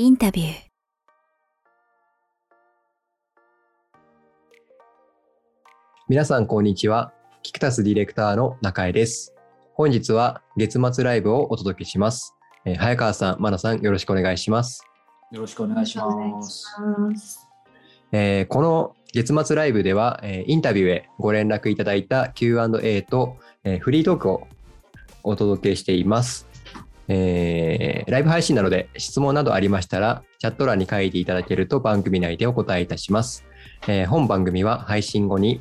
インタビュー皆さんこんにちは。キクタスディレクターの中江です。本日は月末ライブをお届けします。えー早川さん、マナさんよろしくお願いします。よろしくお願いします。えーこの月末ライブでは、えーインタビューへご連絡いただいた Q&A と、えーフリートークをお届けしています。えーライブ配信なので質問などありましたらチャット欄に書いていただけると番組内でお答えいたします。えー本番組は配信後に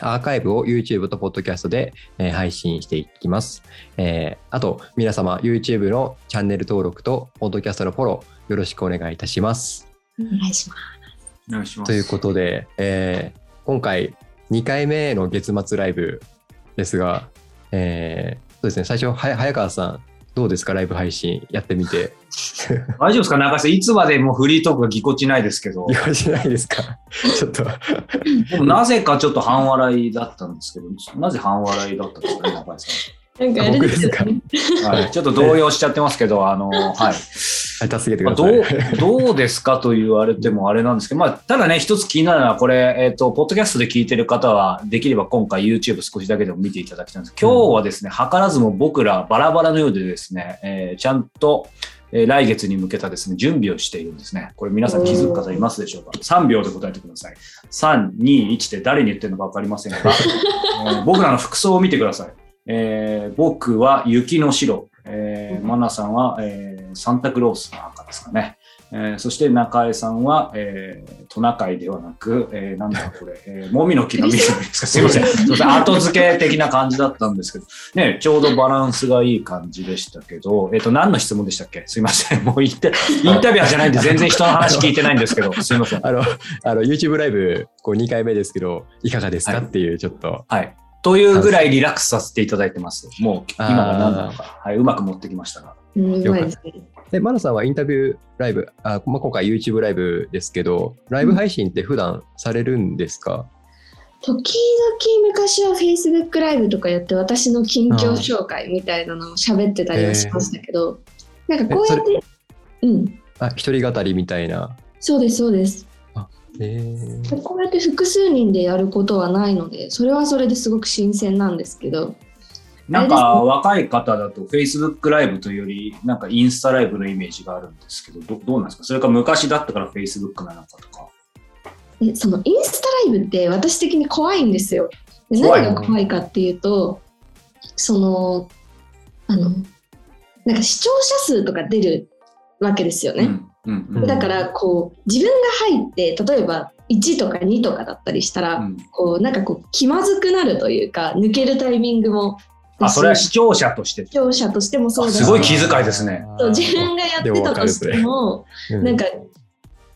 アーカイブを YouTube と Podcast で、えー配信していきます。えーあと皆様 YouTube のチャンネル登録と Podcast のフォローよろしくお願いいたします。お願いします。お願いします。ということで、えー今回2回目の月末ライブですが、えーそうですね最初は早川さんどうですか？ライブ配信やってみて。大丈夫ですか？中井さん、いつまでもフリートークがぎこちないですけど。い、かしないですか？ちょっと。でもなぜかちょっと半笑いだったんですけど、なぜ半笑いだったんですかね、中井さなんかあれですよね。ん。はい、ちょっと動揺しちゃってますけど、あの、はい。はい助けてくまあだどさい。うどうですかと言われてもあれなんですけど、まあ、ただね、一つ気になるのは、これ、えっ、と、ポッドキャストで聞いてる方は、できれば今回 YouTube 少しだけでも見ていただきたいんです。今日はですね、図らずも僕らバラバラのようでですね、えーちゃんと、えー来月に向けたですね、準備をしているんですね。これ皆さん気づく方いますでしょうか ?3 秒で答えてください。3、2、1って誰に言ってるのか分かりませんが、えー僕らの服装を見てください。えー僕は雪の白、えーマナさんは、えーサンタクロースの赤ですかね。えーそして中江さんは、えートナカイではなく、えーなんだこれ、えー、もみの木の緑ですか？すいません。すいません。後付け的な感じだったんですけど、ね、ちょうどバランスがいい感じでしたけど、えっ、と、何の質問でしたっけ？すいません。もうインタインタビュアーじゃないんで全然人の話聞いてないんですけど、すいません。あのあの YouTube ライブこう2回目ですけどいかがですか、はいっていうちょっとはい。というぐらいリラックスさせていただいてます。もう今が何なのか、はい、うまく持ってきましたが。うん、うまいですね。でマナさんはインタビューライブあ、まあ、今回 YouTube ライブですけどライブ配信って普段されるんですか、時々昔は Facebook ライブとかやって私の近況紹介みたいなのを喋ってたりはしましたけど、なんかこうやって、うん、あ一人語りみたいな。そうですそうです。えーこうやって複数人でやることはないので、それはそれですごく新鮮なんですけど、なんか若い方だと Facebook ライブというより、なんかインスタライブのイメージがあるんですけど、どどうなんですか？それか昔だったから Facebook なのかとか。でそのインスタライブって私的に怖いんですよ。で怖い何が怖いかっていうと、その、あの、なんか視聴者数とか出るわけですよね。うんうんうん。だからこう自分が入って例えば1とか2とかだったりしたら、うん。こうなんかこう気まずくなるというか抜けるタイミングもあ、それは視視聴者として。聴者としてもそうだしすごい気遣いですね。そう自分がやってたとしてもうん。なんか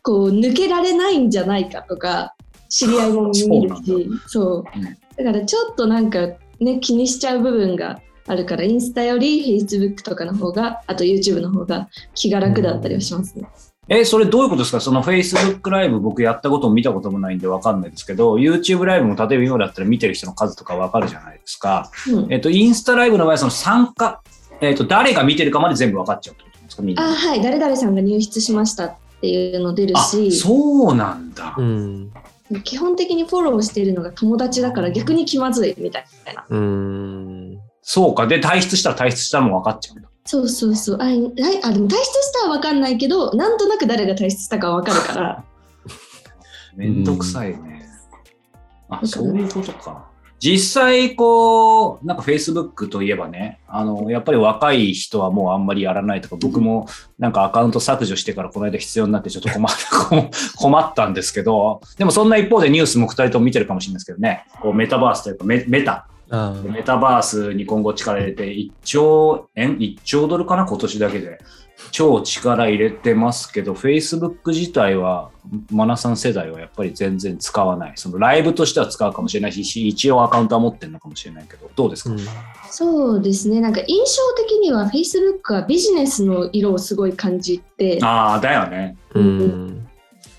こう抜けられないんじゃないかとか知り合いも見るしそう。うん。だからちょっとなんかね気にしちゃう部分があるからインスタより Facebook とかの方があと YouTube の方が気が楽だったりはしますね。え、それどういうことですか？その Facebook ライブ僕やったことも見たこともないんでわかんないですけど、YouTube ライブも例えば今だったら見てる人の数とかわかるじゃないですか。うんえっと、インスタライブの場合はその参加、えっと、誰が見てるかまで全部わかっちゃうってことですかみんな。あはい誰々さんが入室しましたっていうの出るあしそうなんだ。うん基本的にフォローしているのが友達だから逆に気まずいみたいなうんそうか。で、退出したら退出したのも分かっちゃうんだ。そうそうそうあはいあでも退出したは分かんないけどなんとなく誰が退出したかは分かるから めんどくさいね。あ、んそういうことか。実際、こう、なんか Facebook といえばね、あの、やっぱり若い人はもうあんまりやらないとか、僕もなんかアカウント削除してからこの間必要になってちょっと困った、困ったんですけど、でもそんな一方でニュースも2人とも見てるかもしれないですけどね、こうメタバースというかメメタ、あメタバースに今後力入れて1兆円 ?1 兆ドルかな？今年だけで。超力入れてますけど、Facebook 自体は、マナさん世代はやっぱり全然使わない。そのライブとしては使うかもしれないし、一応アカウントは持ってるのかもしれないけど、どうですか、うんそうですねなんか印象的には Facebook はビジネスの色をすごい感じてああ、だよね。うん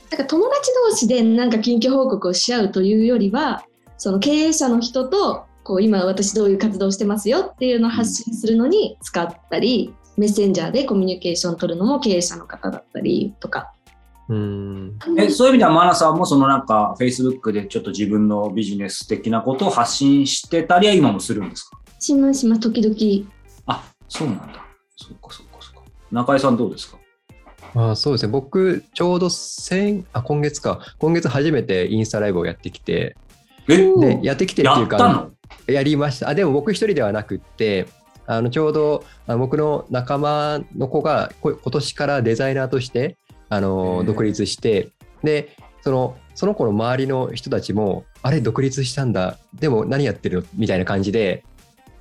なんか友達同士でなんか近況報告をし合うというよりはその経営者の人とこう今私どういう活動をしてますよっていうのを発信するのに使ったりメッセンジャーでコミュニケーション取るのも経営者の方だったりとか。うん。えそういう意味では、マナさんもそのなんか、Facebook でちょっと自分のビジネス的なことを発信してたりは今もするんですか？しますします、時々。あ、そうなんだ。そっかそっかそっか。中井さんどうですか？あそうですね。僕、ちょうど先、あ、今月か。今月初めてインスタライブをやってきて、え？おで、やってきてってやいうか、ったの？やりました。あ、でも僕一人ではなくって、あのちょうどあ僕の仲間の子がこ今年からデザイナーとしてあへのー。独立してでそのその子の周りの人たちもあれ独立したんだ。でも何やってるの？みたいな感じで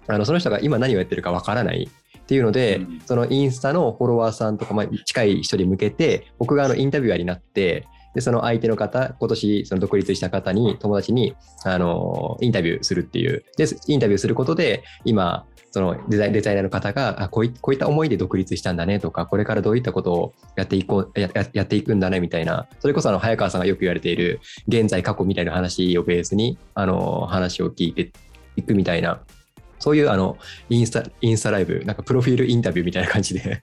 あのその人が今何をやってるかわからない。っていうので、うん。そのインスタのフォロワーさんとか、まあ、近い人に向けて僕があのインタビュアーになってでその相手の方今年その独立した方に友達にあのインタビューするっていう。でインタビューすることで今そのデザイデザイナーの方があこういこういった思いで独立したんだねとかこれからどういったことをやっていこうややっていくんだねみたいな。それこそあの早川さんがよく言われている現在過去みたいな話をベースにあの話を聞いていくみたいな。そういうあのインスタインスタライブなんかプロフィールインタビューみたいな感じで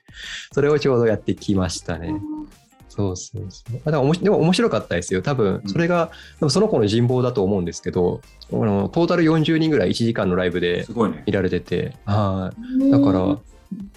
それをちょうどやってきましたね。そうそうそう。あだからおもしでも面白かったですよ。多分それが、多分その子の人望だと思うんですけど、あのトータル40人ぐらい1時間のライブですごいね。見られてて、はい。だから、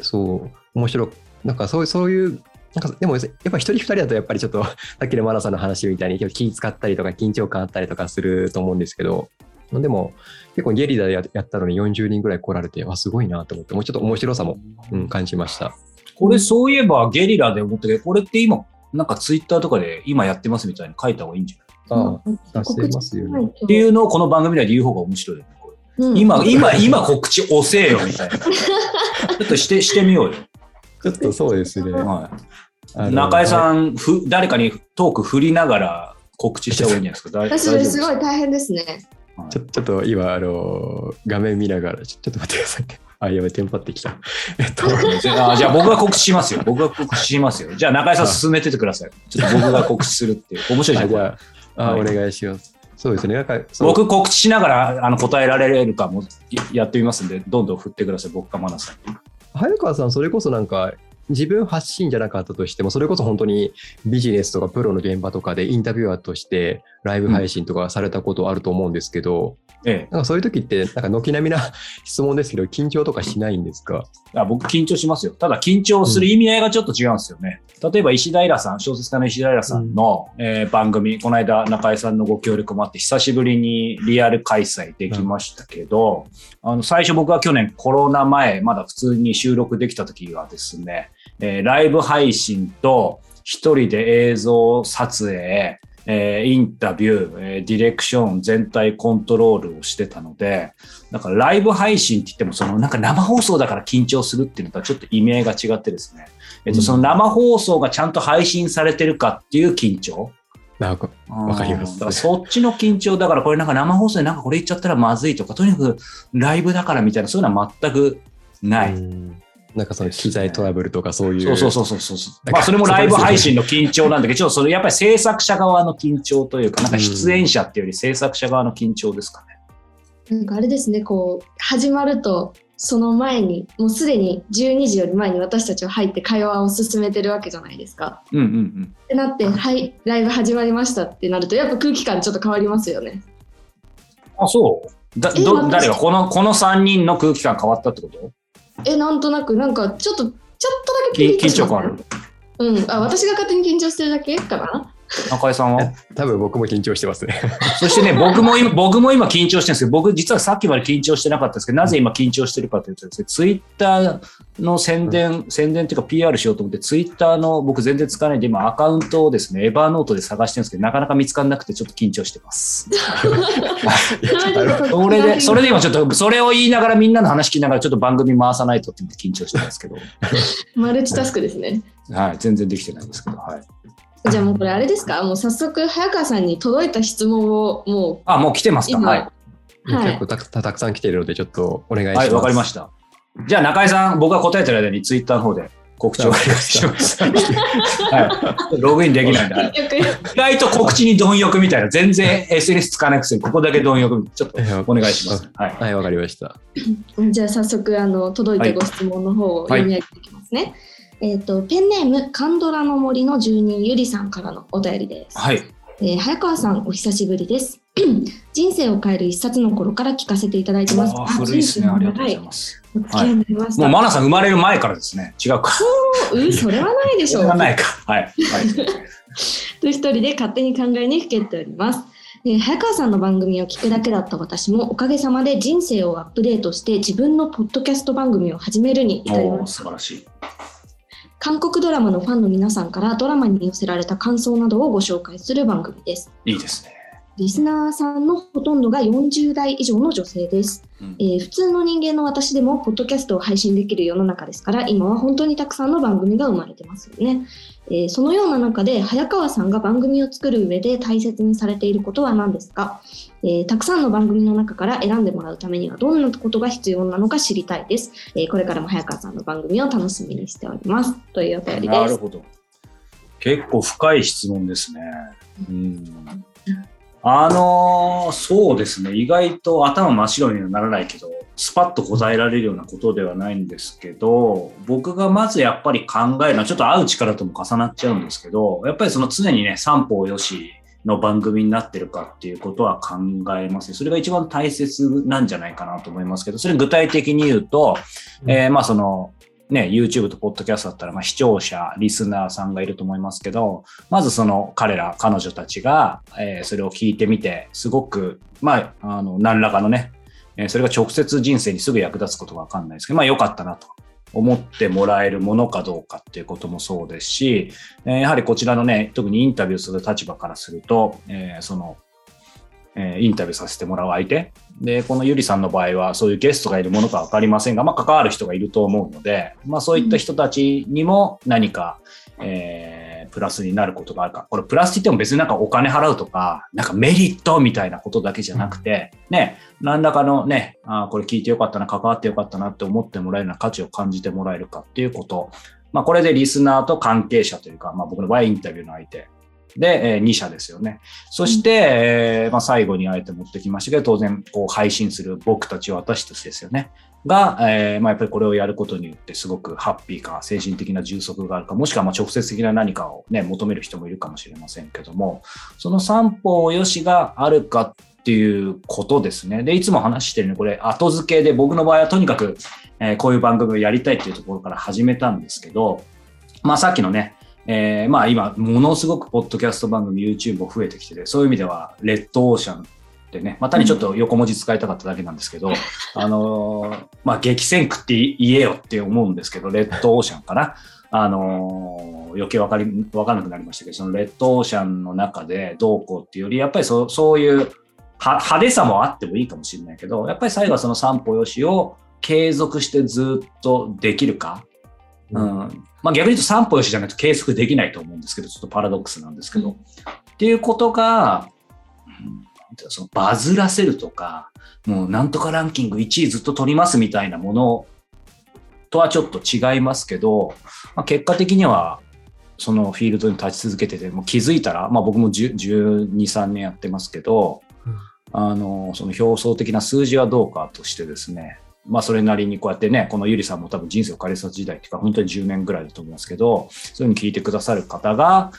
そう、面白い。なんかそういう、そういう、なんかでもやっぱ一人二人だとやっぱりちょっと さっきのマナさんの話みたいに気使ったりとか緊張感あったりとかすると思うんですけど、でも結構ゲリラでややったのに40人ぐらい来られて、わ、すごいなと思って、もうちょっと面白さも、うん、感じました。これそういえばゲリラで思ったけど、これって今、なんかツイッターとかで今やってますみたいに書いた方がいいんじゃない？ああ、出せますよね。っていうのをこの番組で言う方が面白いよね。これうん今、今、今告知押せよみたいな。ちょっとして、してみようよ。ちょっとそうですね。はい。中江さん、ふ誰かにトーク振りながら告知した方がいいんじゃないですか？大私それすご大い大変ですね。ちょちょっと今、あの画面見ながら、ちょちょっと待ってくださいね。あ、やばい、テンパってきた。えっと、あじゃあ僕が告知しますよ。僕が告知しますよ。じゃあ中江さん進めててください。ちょっと僕が告知するっていう。面白いじゃん。これあはいお願いします。そうですね。なん僕告知しながらあの答えられるかもやってみますんで、どんどん振ってください。僕かマナさんに。早川さん、それこそなんか、自分発信じゃなかったとしても、それこそ本当にビジネスとかプロの現場とかでインタビュアーとしてライブ配信とかされたことあると思うんですけど、ええ。なんかそういう時って、なんか軒並みな質問ですけど、緊張とかしないんですか？あ僕緊張しますよ。ただ緊張する意味合いがちょっと違うんですよね。例えば石平さん、小説家の石平さんの、えー番組、この間中井さんのご協力もあって久しぶりにリアル開催できましたけど、あの最初僕は去年コロナ前、まだ普通に収録できた時はですね、えーライブ配信と一人で映像撮影、えーインタビュー、えーディレクション、全体コントロールをしてたので、だからライブ配信って言っても、そのなんか生放送だから緊張するっていうのとはちょっと意味合いが違ってですね、えっと、うんその生放送がちゃんと配信されてるかっていう緊張。なんか、わかりますだからそっちの緊張、だからこれなんか生放送でなんかこれ言っちゃったらまずいとか、とにかくライブだからみたいな、そういうのは全くない。うんなんかその機材トラブルとかそういう。そうそうそうそうそう。まあそれもライブ配信の緊張なんだけど、ちょっとそれやっぱり制作者側の緊張というか、なんか出演者っていうより制作者側の緊張ですかね。なんかあれですね、こう、始まると、その前に、もうすでに12時より前に私たちは入って会話を進めてるわけじゃないですか。うんうんうん。ってなって、はい、ライブ始まりましたってなると、やっぱ空気感ちょっと変わりますよね。あ、そうだど誰がこの、この3人の空気感変わったってこと？え、なんとなく、なんかちょっと、ちょっとだけ緊張感ある。うん、あ、私が勝手に緊張してるだけかな？中井さんは？多分僕も緊張してますね。そしてね、僕も今、僕も今緊張してるんですけど、僕実はさっきまで緊張してなかったんですけど、なぜ今緊張してるかというとですね、ツイッターの宣伝、宣伝っていうか PR しようと思って、ツイッターの僕全然使わないんで、今アカウントをですね、エバーノートで探してるんですけど、なかなか見つからなくてちょっと緊張してます。それで、それで今ちょっと、それを言いながらみんなの話聞きながらちょっと番組回さないとって思って緊張してますけど、マルチタスクですね。はい、全然できてないんですけど、はい。じゃあもうこれあれですか？もう早速早川さんに届いた質問をもあ、もう来てますか？今はい。はい結構たくたくさん来てるので、ちょっとお願いします。はい、わかりました。じゃあ中井さん、僕が答えてる間にツイッターの方で告知をお願いします。はい。ログインできないんで。う よく意外と告知に貪欲みたいな、全然 SNS 使わないくせに、ここだけ貪欲。ちょっとお願いします。はい。はい、わかりました。じゃあ早速あの届いたご質問の方をはい読み上げていきますね。えっ、と、ペンネーム、カンドラの森の住人ゆりさんからのお便りです。はい。えー早川さん、お久しぶりです。人生を変える一冊の頃から聞かせていただいてます。あー古いですね。ありがとうございはます。お付き合いになりました。もうマナさん生まれる前からですね。違うか。うん、それはないでしょうそれは。ないか。はい。はい。と一人で勝手に考えにふけっております。えー早川さんの番組を聞くだけだった私もおかげさまで人生をアップデートして自分のポッドキャスト番組を始めるに至りました素晴らしい。韓国ドラマのファンの皆さんからドラマに寄せられた感想などをご紹介する番組です。いいですね。リスナーさんのほとんどが40代以上の女性です、うん。えー普通の人間の私でもポッドキャストを配信できる世の中ですから今は本当にたくさんの番組が生まれてますよね、えーそのような中で早川さんが番組を作る上で大切にされていることは何ですか、えーたくさんの番組の中から選んでもらうためにはどんなことが必要なのか知りたいです、えーこれからも早川さんの番組を楽しみにしておりますというお便りですなるほど。結構深い質問ですね。うん。あのーそうですね。意外と頭真っ白にはならないけど、スパッと答えられるようなことではないんですけど、僕がまずやっぱり考えるのは、ちょっと会う力とも重なっちゃうんですけど、やっぱりその常にね、三方よしの番組になってるかっていうことは考えますね。それが一番大切なんじゃないかなと思いますけど、それ具体的に言うと、えーまあその、ね、YouTube と Podcast だったら、まあ、視聴者、リスナーさんがいると思いますけど、まずその彼ら、彼女たちが、えーそれを聞いてみて、すごく、まあ、あの、何らかのね、えーそれが直接人生にすぐ役立つことがわかんないですけど、まあ良かったなと思ってもらえるものかどうかっていうこともそうですし、えーやはりこちらのね、特にインタビューする立場からすると、えーその、えーインタビューさせてもらう相手。で、このゆりさんの場合は、そういうゲストがいるものかわかりませんが、まあ、関わる人がいると思うので、まあ、そういった人たちにも何か、えープラスになることがあるか。これ、プラスって言っても別になんかお金払うとか、なんかメリットみたいなことだけじゃなくて、ね、何らかのね、あこれ聞いてよかったな、関わってよかったなって思ってもらえるような価値を感じてもらえるかっていうこと。まあ、これでリスナーと関係者というか、まあ、僕の場合インタビューの相手。で、え2社ですよね。そして、えーまあ、最後にあえて持ってきましたけど、当然、こう、配信する僕たち、私たちですよね。が、えーまあ、やっぱりこれをやることによって、すごくハッピーか、精神的な充足があるか、もしくはまあ直接的な何かをね、求める人もいるかもしれませんけども、その三方よしがあるかっていうことですね。で、いつも話してるのこれ、後付けで、僕の場合はとにかく、えーこういう番組をやりたいっていうところから始めたんですけど、まあ、さっきのね、えーまあ今、ものすごくポッドキャスト番組、YouTube も増えてきてて、そういう意味では、レッドオーシャンってね、まあ、単にちょっと横文字使いたかっただけなんですけど、あのーまあ、激戦区って言えよって思うんですけど、レッドオーシャンかな？あのー余計わかり、わかんなくなりましたけど、そのレッドオーシャンの中でどうこうっていうより、やっぱりそうそういうは派手さもあってもいいかもしれないけど、やっぱり最後はその三歩よしを継続してずっとできるか。うん。まあ逆に言うと三歩よしじゃないと継続できないと思うんですけど、ちょっとパラドックスなんですけど。うんっていうことが、うんそのバズらせるとか、もうなんとかランキング1位ずっと取りますみたいなものとはちょっと違いますけど、まあ、結果的にはそのフィールドに立ち続けてて、もう気づいたら、まあ僕も10 12、3年やってますけど、うんあの、その表層的な数字はどうかとしてですね、まあそれなりにこうやってね、このゆりさんも多分人生を変えさ時代っていうか、本当に10年ぐらいだと思いますけど、そういうふうに聞いてくださる方が、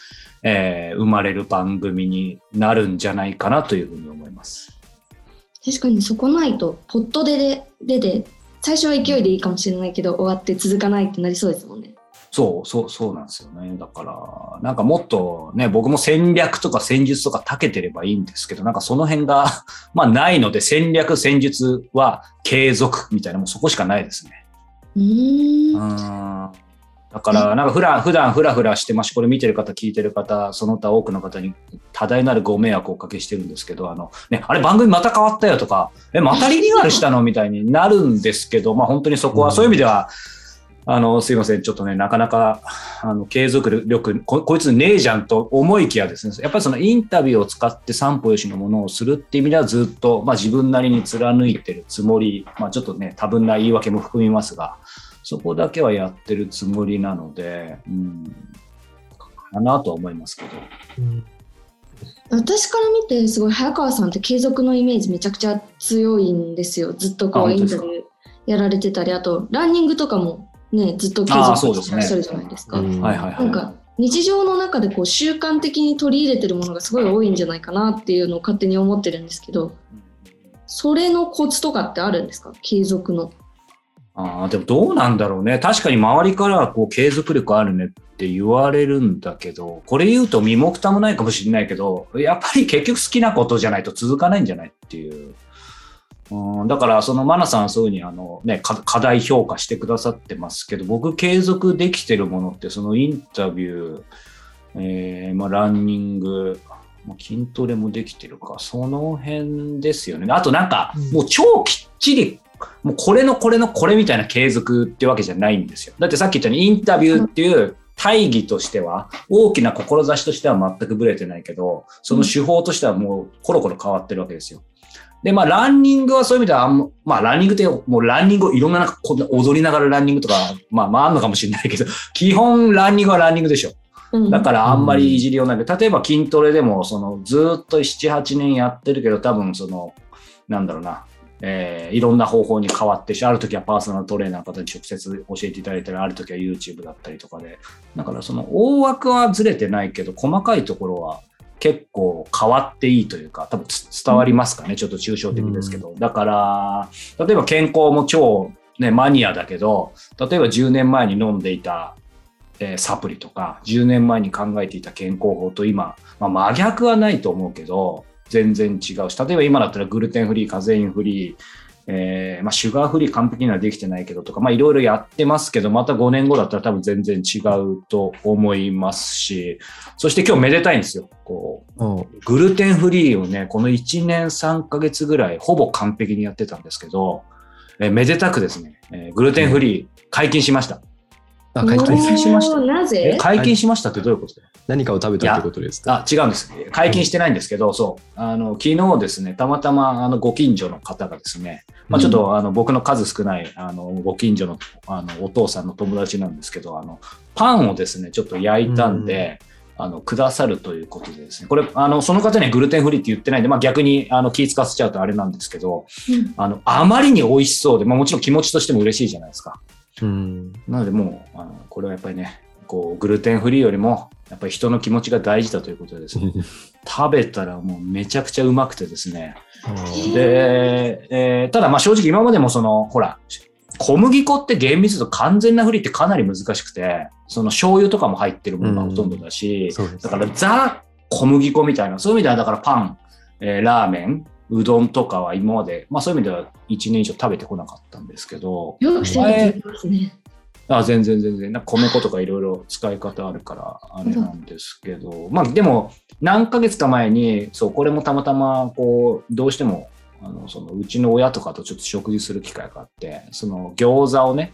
えー生まれる番組になるんじゃないかなというふうに思います。確かにそこないとポットでで出て最初は勢いでいいかもしれないけど終わって続かないってなりそうですもんね。そう、そう、そうなんですよね。だから、なんかもっとね、僕も戦略とか戦術とか長けてればいいんですけど、なんかその辺が、まあないので、戦略、戦術は継続みたいな、もうそこしかないですね。うーん。うんだから、なんか普段、普段フラフラしてますし、これ見てる方、聞いてる方、その他多くの方に多大なるご迷惑をおかけしてるんですけど、あの、ね、あれ番組また変わったよとか、え、またリニューアルしたのみたいになるんですけど、まあ本当にそこは、うんそういう意味では、あの、すいません、ちょっとね、なかなか、あの、継続力、ここいつねえじゃんと思いきやですね、やっぱりそのインタビューを使って三歩よしのものをするっていう意味ではずっと、まあ自分なりに貫いてるつもり、まあちょっとね、多分な言い訳も含みますが、そこだけはやってるつもりなので、うん、かなとは思いますけど。うん私から見てすごい早川さんって継続のイメージめちゃくちゃ強いんですよ。ずっとこあうインタビューやられてたりあとランニングとかもね、ずっと継続そうですねしてらっしゃるじゃないですか。うんはいはいはい。なんか日常の中でこう習慣的に取り入れてるものがすごい多いんじゃないかなっていうのを勝手に思ってるんですけど、それのコツとかってあるんですか？継続の。ああ、でもどうなんだろうね。確かに周りからはこう継続力あるねって言われるんだけど、これ言うと身も蓋もないかもしれないけど、やっぱり結局好きなことじゃないと続かないんじゃないっていう。うん、だから、そのマナさんはそういうふうにあの、ね、か課題評価してくださってますけど、僕継続できてるものって、そのインタビュー、えーまあ、ランニング、まあ筋トレもできてるか、その辺ですよね。あとなんか、もう超きっちりもうこれのこれのこれみたいな継続ってわけじゃないんですよ。だってさっき言ったようにインタビューっていう大義としては、大きな志としては全くブレてないけど、その手法としてはもうコロコロ変わってるわけですよ。で、まあ、ランニングはそういう意味ではあんま、まあ、ランニングって、もうランニングをいろんななんかこんな踊りながらランニングとか、まあ、まあ、あんのかもしれないけど、基本ランニングはランニングでしょ。うん。だからあんまりいじりようない。けど、例えば筋トレでも、そのずーっと7、8年やってるけど、多分その、なんだろうな、えーいろんな方法に変わってし、ある時はパーソナルトレーナーの方に直接教えていただいたり、ある時は YouTube だったりとかで、だからその大枠はずれてないけど、細かいところは結構変わっていいというか、多分つ伝わりますかね、ちょっと抽象的ですけど。だから、例えば健康も超、ね、マニアだけど、例えば10年前に飲んでいたえーサプリとか、10年前に考えていた健康法と今、まあ、真逆はないと思うけど、全然違うし、例えば今だったらグルテンフリー、カゼインフリー、えーまあ、シュガーフリー完璧にはできてないけどとか、まあ、いろいろやってますけど、また5年後だったら多分全然違うと思いますし、そして今日めでたいんですよ。こう、おグルテンフリーをね、この1年3ヶ月ぐらいほぼ完璧にやってたんですけど、えーめでたくですね、えーグルテンフリー解禁しました。禁解禁しました。なえ？ぜ解禁しましたってどういうこと？何かを食べたってことですか？あ、違うんです。解禁してないんですけど、そう。あの、昨日ですね、たまたま、あの、ご近所の方がですね、まあ、ちょっと、あの、僕の数少ない、あの、ご近所の、あの、お父さんの友達なんですけど、あの、パンをですね、ちょっと焼いたんで、あの、くださるということでですね、これ、あの、その方にはグルテンフリーって言ってないんで、まあ、逆に、あの、気使わせちゃうとあれなんですけど、うん。あの、あまりに美味しそうで、まあ、もちろん気持ちとしても嬉しいじゃないですか。うん。なのでもう、あのこれはやっぱりね、こう、グルテンフリーよりも、やっぱり人の気持ちが大事だということでですね、食べたらもうめちゃくちゃうまくてですね。で、えーただまあ正直今までもその、ほら、小麦粉って厳密度完全なフリーってかなり難しくて、その醤油とかも入ってるものがほとんどだし、そうですだからザ小麦粉みたいな、そういう意味ではだからパン、えーラーメン、うどんとかは今まで、まあそういう意味では1年以上食べてこなかったんですけど、よくますね。あ全然全然。なんか米粉とかいろいろ使い方あるから、あれなんですけど、まあでも、何ヶ月か前に、そう、これもたまたま、こう、どうしても、あの、その、うちの親とかとちょっと食事する機会があって、その、餃子をね、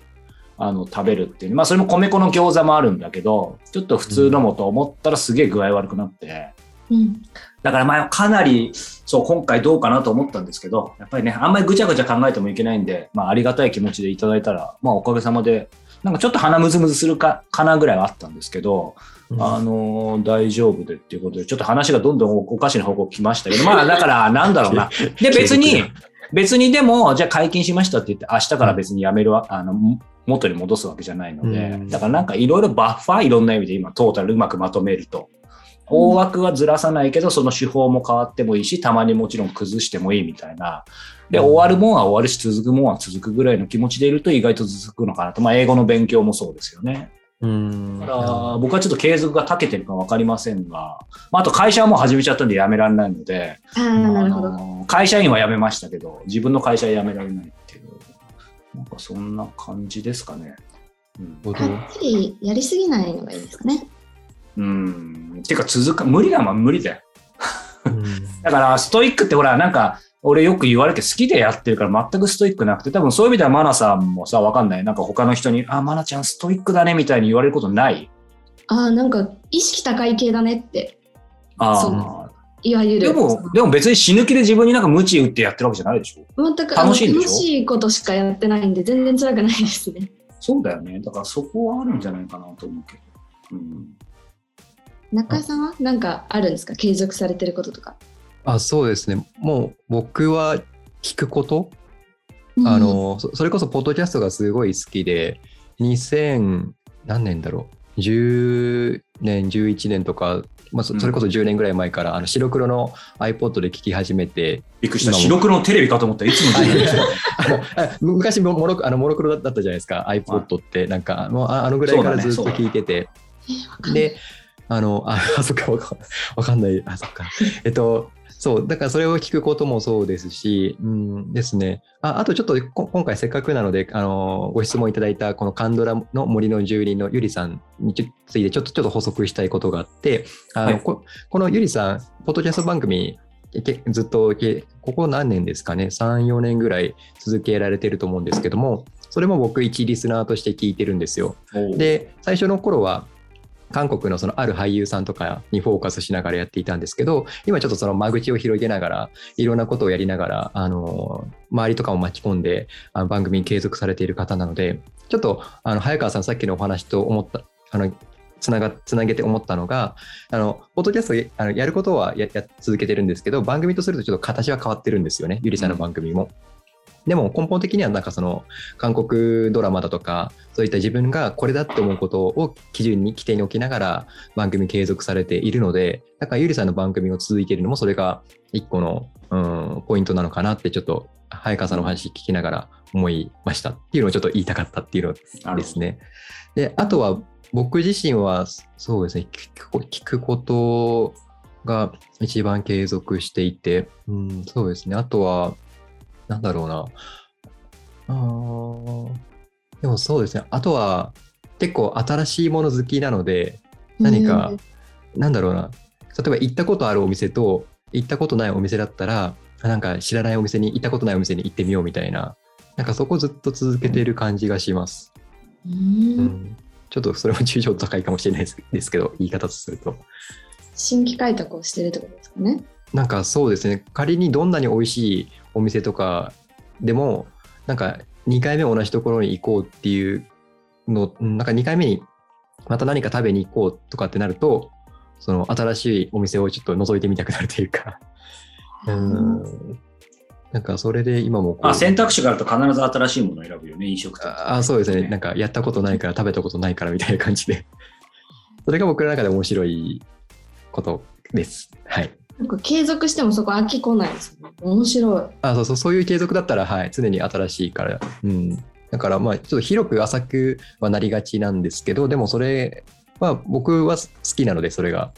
あの、食べるっていう。まあ、それも米粉の餃子もあるんだけど、ちょっと普通のもと思ったらすげえ具合悪くなって、うん。だからまあかなり、そう、今回どうかなと思ったんですけど、やっぱりね、あんまりぐちゃぐちゃ考えてもいけないんで、まあありがたい気持ちでいただいたら、まあおかげさまで、なんかちょっと鼻むずむずするか、かなぐらいはあったんですけど、あのー大丈夫でっていうことで、ちょっと話がどんどんおかしな方向来ましたけど、まあだからなんだろうな。で、別に、別にでも、じゃあ解禁しましたって言って、明日から別にやめるわ、あの、も元に戻すわけじゃないので、うんだからなんかいろいろバッファーいろんな意味で今トータルうまくまとめると。大枠はずらさないけど、その手法も変わってもいいし、たまにもちろん崩してもいいみたいな。で、うん終わるもんは終わるし、続くもんは続くぐらいの気持ちでいると意外と続くのかなと。まあ、英語の勉強もそうですよね。うん。だから僕はちょっと継続が長けてるか分かりませんが、まあ、あと会社はもう始めちゃったんで辞められないので、会社員は辞めましたけど、自分の会社は辞められないっていう、なんかそんな感じですかね。うん。がっつりやりすぎないのがいいですかね。うん。てか続か、無理だもん、無理だよ。うんだから、ストイックってほら、なんか、俺よく言われるけど、好きでやってるから全くストイックなくて、多分そういう意味ではマナさんもさ、わかんない。なんか他の人に、あ、マナちゃんストイックだねみたいに言われることない？ああ、なんか意識高い系だねって、そうああ。いわゆる。でも、でも別に死ぬ気で自分になんか無知打ってやってるわけじゃないでしょ？全く楽しいんでしょ？楽しいことしかやってないんで、全然辛くないですね。そうだよね。だからそこはあるんじゃないかなと思うけど。うん。中井さんはなんかあるんですか？継続されてることとか。あそうですね。もう僕は聞くこと、あのそそれこそポッドキャストがすごい好きで2000何年だろう？10年11年とか、まあ、そそれこそ10年ぐらい前から、あの白黒の iPod で聞き始めてびっくりした。白黒のテレビかと思った。いつの時代ですか あのあ昔もモロあのモノクロだったじゃないですか。iPod ってなんかもうああのぐらいからずっと聞いてて、であのあ あそっかわかんない。あそっか。えっとそうだからそれを聞くこともそうですし、うんですね。ああとちょっとこ今回せっかくなのであのご質問いただいたこのカンドラの森の住人のゆりさんについてちょっとちょっと補足したいことがあってあの、はい。ここのゆりさんポッドキャスト番組けずっとけここ何年ですかね？3、4年ぐらい続けられてると思うんですけども、それも僕一リスナーとして聞いてるんですよ。で、最初の頃は韓国のそのある俳優さんとかにフォーカスしながらやっていたんですけど、今ちょっとその間口を広げながら、いろんなことをやりながら、あの、周りとかも巻き込んであの番組に継続されている方なので、ちょっとあの早川さんさっきのお話と思った、あの、つながつなげて思ったのが、あの、ポッドキャストあのやることはやや続けてるんですけど、番組とするとちょっと形は変わってるんですよね、ゆりさんの番組も。でも根本的にはなんかその韓国ドラマだとかそういった自分がこれだって思うことを基準に規定に置きながら番組継続されているのでだからゆりさんの番組を続いているのもそれが一個の、うん、ポイントなのかなってちょっと早川さんの話聞きながら思いましたっていうのをちょっと言いたかったっていうのですね。であとは僕自身はそうですね聞く聞くことが一番継続していて、うん、そうですねあとはなんだろうな。あー。でもそうですね。あとは結構新しいもの好きなので何か、なんだろうな。例えば行ったことあるお店と行ったことないお店だったらなんか知らないお店に行ったことないお店に行ってみようみたいな。なんかそこずっと続けている感じがします。うん。うん。ちょっとそれも抽象度高いかもしれないですですけど、言い方とすると。新規開拓をしてるってことですかね。なんかそうですね、仮にどんなに美味しいお店とかでも、なんか2回目同じところに行こうっていうの、うんなんか2回目にまた何か食べに行こうとかってなると、その新しいお店をちょっと覗いてみたくなるというか、うん、なんかそれで今もあ選択肢があると必ず新しいものを選ぶよね、飲食店。ああそうですね。なんかやったことないから食べたことないからみたいな感じで。それが僕の中で面白いことです。はい。なんか継続してもそこ飽きこないですよね。面白い。あそうそう、そういう継続だったら、はい、常に新しいから。うん。だから、まあ、ちょっと広く浅くはなりがちなんですけど、でもそれは僕は好きなので、それが。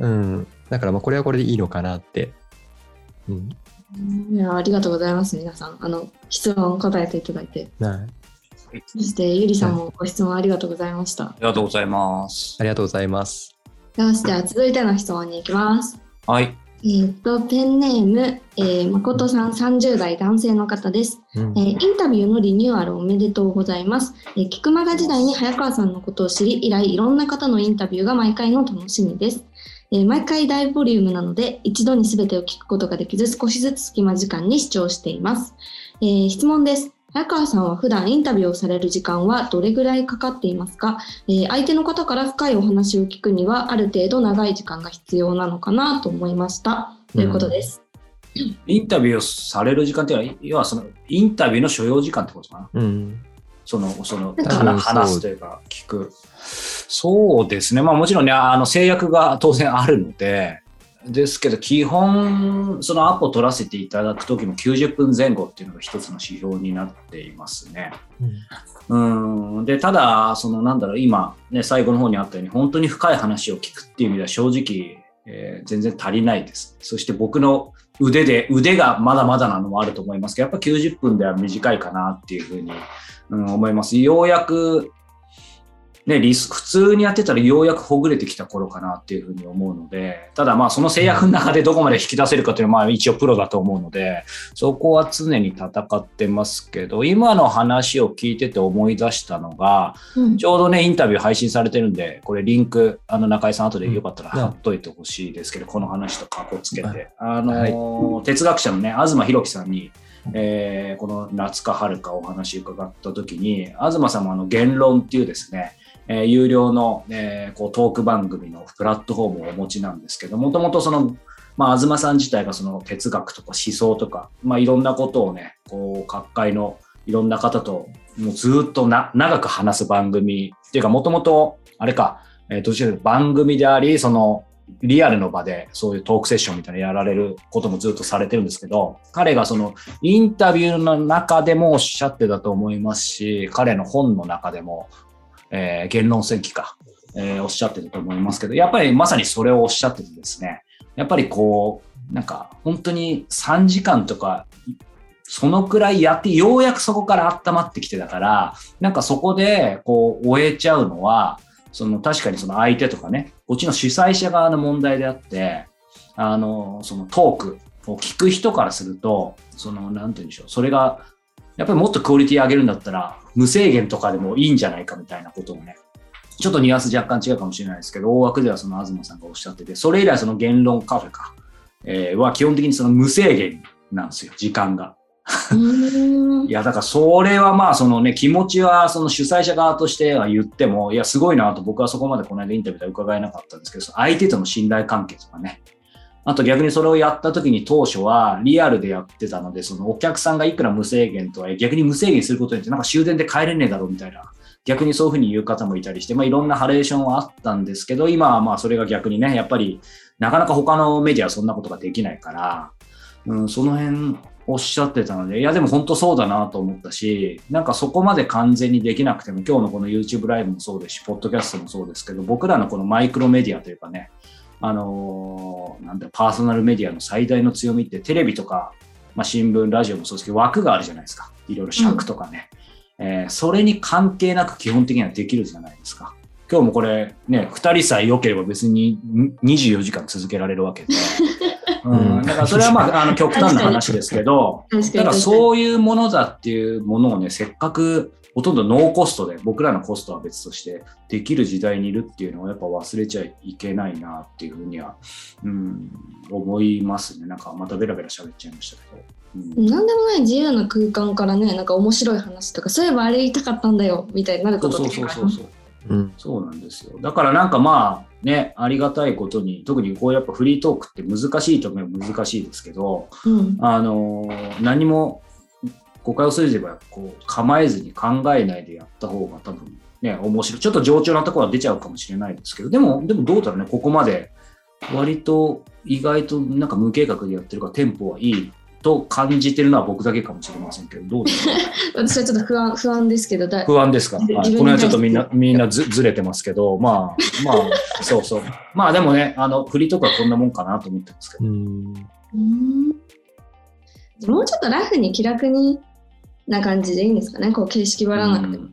うん。だから、まあ、これはこれでいいのかなって。うん。いやありがとうございます皆さんあの質問答えていただいてはい。そしてゆりさんもご質問ありがとうございました、ありがとうございます。ありがとうございます。よしじゃあ続いての質問に行きますはい。えーっとペンネーム、えー、誠さん30代男性の方ですうんえーインタビューのリニューアルおめでとうございます。えー、菊間が時代に早川さんのことを知り、以来いろんな方のインタビューが毎回の楽しみです。えー毎回大ボリュームなので、一度に全てを聞くことができず、少しずつ隙間時間に視聴しています。えー質問です。早川さんは普段インタビューをされる時間はどれぐらいかかっていますか、えー相手の方から深いお話を聞くにはある程度長い時間が必要なのかなと思いました。ということです。インタビューをされる時間っていうのは、要はそのインタビューの所要時間ってことかな？うん。その、その、話すというか、聞く。そうですね。まあもちろんね、あの制約が当然あるので、ですけど、基本、そのアポ取らせていただくときも90分前後っていうのが一つの指標になっていますね。うん。で、ただ、そのなんだろう、今、ね、最後の方にあったように、本当に深い話を聞くっていう意味では正直、えー全然足りないです。そして僕の腕で、腕がまだまだなのもあると思いますけど、やっぱ90分では短いかなっていうふうに、うん、思います。ようやく、ね、リス普通にやってたらようやくほぐれてきた頃かなっていうふうに思うので、ただまあその制約の中でどこまで引き出せるかっていうのはまあ一応プロだと思うので、そこは常に戦ってますけど、今の話を聞いてて思い出したのが、うん。ちょうどね、インタビュー配信されてるんで、これリンク、あの中井さん後でよかったらうん貼っといてほしいですけど、この話とかこつけはい。て。あのー哲学者のね、東博樹さんに、えーこの夏か春かお話伺った時に、東さんもあの言論っていうですね、えー有料の、えーこうトーク番組のプラットフォームをお持ちなんですけど、もともとその、まあ、東さん自体がその哲学とか思想とか、まあ、いろんなことをね、こう、各界のいろんな方ともうずっとな長く話す番組っていうか、もともと、あれか、えー、どちらかというと番組であり、その、リアルの場でそういうトークセッションみたいなやられることもずっとされてるんですけど、彼がそのインタビューの中でもおっしゃってたと思いますし、彼の本の中でも、えー、言論戦記か、えー、おっしゃってると思いますけど、やっぱりまさにそれをおっしゃっててですね、やっぱりこう、なんか本当に3時間とか、そのくらいやって、ようやくそこから温まってきてたから、なんかそこでこう終えちゃうのは、その確かにその相手とかね、こっちの主催者側の問題であって、あの、そのトークを聞く人からすると、その、なんて言うんでしょう、それが、やっぱりもっとクオリティ上げるんだったら、無制限とかでもいいんじゃないかみたいなことをね、ちょっとニュアンス若干違うかもしれないですけど、大枠ではその東さんがおっしゃってて、それ以来その言論カフェか、えー、は基本的にその無制限なんですよ、時間が。いや、だからそれはまあそのね、気持ちはその主催者側としては言っても、いや、すごいなと僕はそこまでこの間インタビューでは伺えなかったんですけど、相手との信頼関係とかね。あと逆にそれをやった時に当初はリアルでやってたので、そのお客さんがいくら無制限とは逆に無制限することによってなんか終電で帰れねえだろうみたいな逆にそういうふうに言う方もいたりして、まあ、いろんなハレーションはあったんですけど、今はまあそれが逆にね、やっぱりなかなか他のメディアはそんなことができないから、うん、その辺おっしゃってたので、いやでも本当そうだなと思ったし、なんかそこまで完全にできなくても、今日のこの YouTube ライブもそうですし、ポッドキャストもそうですけど、僕らのこのマイクロメディアというかね、あのー、なんだパーソナルメディアの最大の強みってテレビとか、まあ、新聞、ラジオもそうですけど、枠があるじゃないですか。いろいろ尺とかね。うんえー、それに関係なく基本的にはできるじゃないですか。今日もこれね、2人さえ良ければ別に24時間続けられるわけで。うん、だからそれはまあ、あの極端な話ですけど、だからそういうものだっていうものをね、せっかくほとんどノーコストで、僕らのコストは別としてできる時代にいるっていうのをやっぱ忘れちゃいけないなっていうふうには、うん、思いますね。なんかまたベラベラ喋っちゃいましたけど。うん、何でもない自由な空間からねなんか面白い話とかそういえばあれ言いたかったんだよみたいになることってそうそうそうそう。うん、そうなんですよ。だからなんかまあねありがたいことに特にこうやっぱフリートークって難しいところは難しいですけど、うん、あの何も誤解をすればこう構えずに考えないでやった方が多分ね面白い。ちょっと冗長なところは出ちゃうかもしれないですけどでもでもどうだろうねここまで。割と意外となんか無計画でやってるからテンポはいいと感じてるのは僕だけかもしれませんけど、どうですか 私はちょっと不安不安ですけど、不安ですか、はい、この辺はちょっとみんなみんなずずれてますけど、まあ、まあ、そうそう。まあでもね、あの、振りとかこんなもんかなと思ってますけど。うん。もうちょっとラフに気楽にな感じでいいんですかね、こう形式ばらなくても。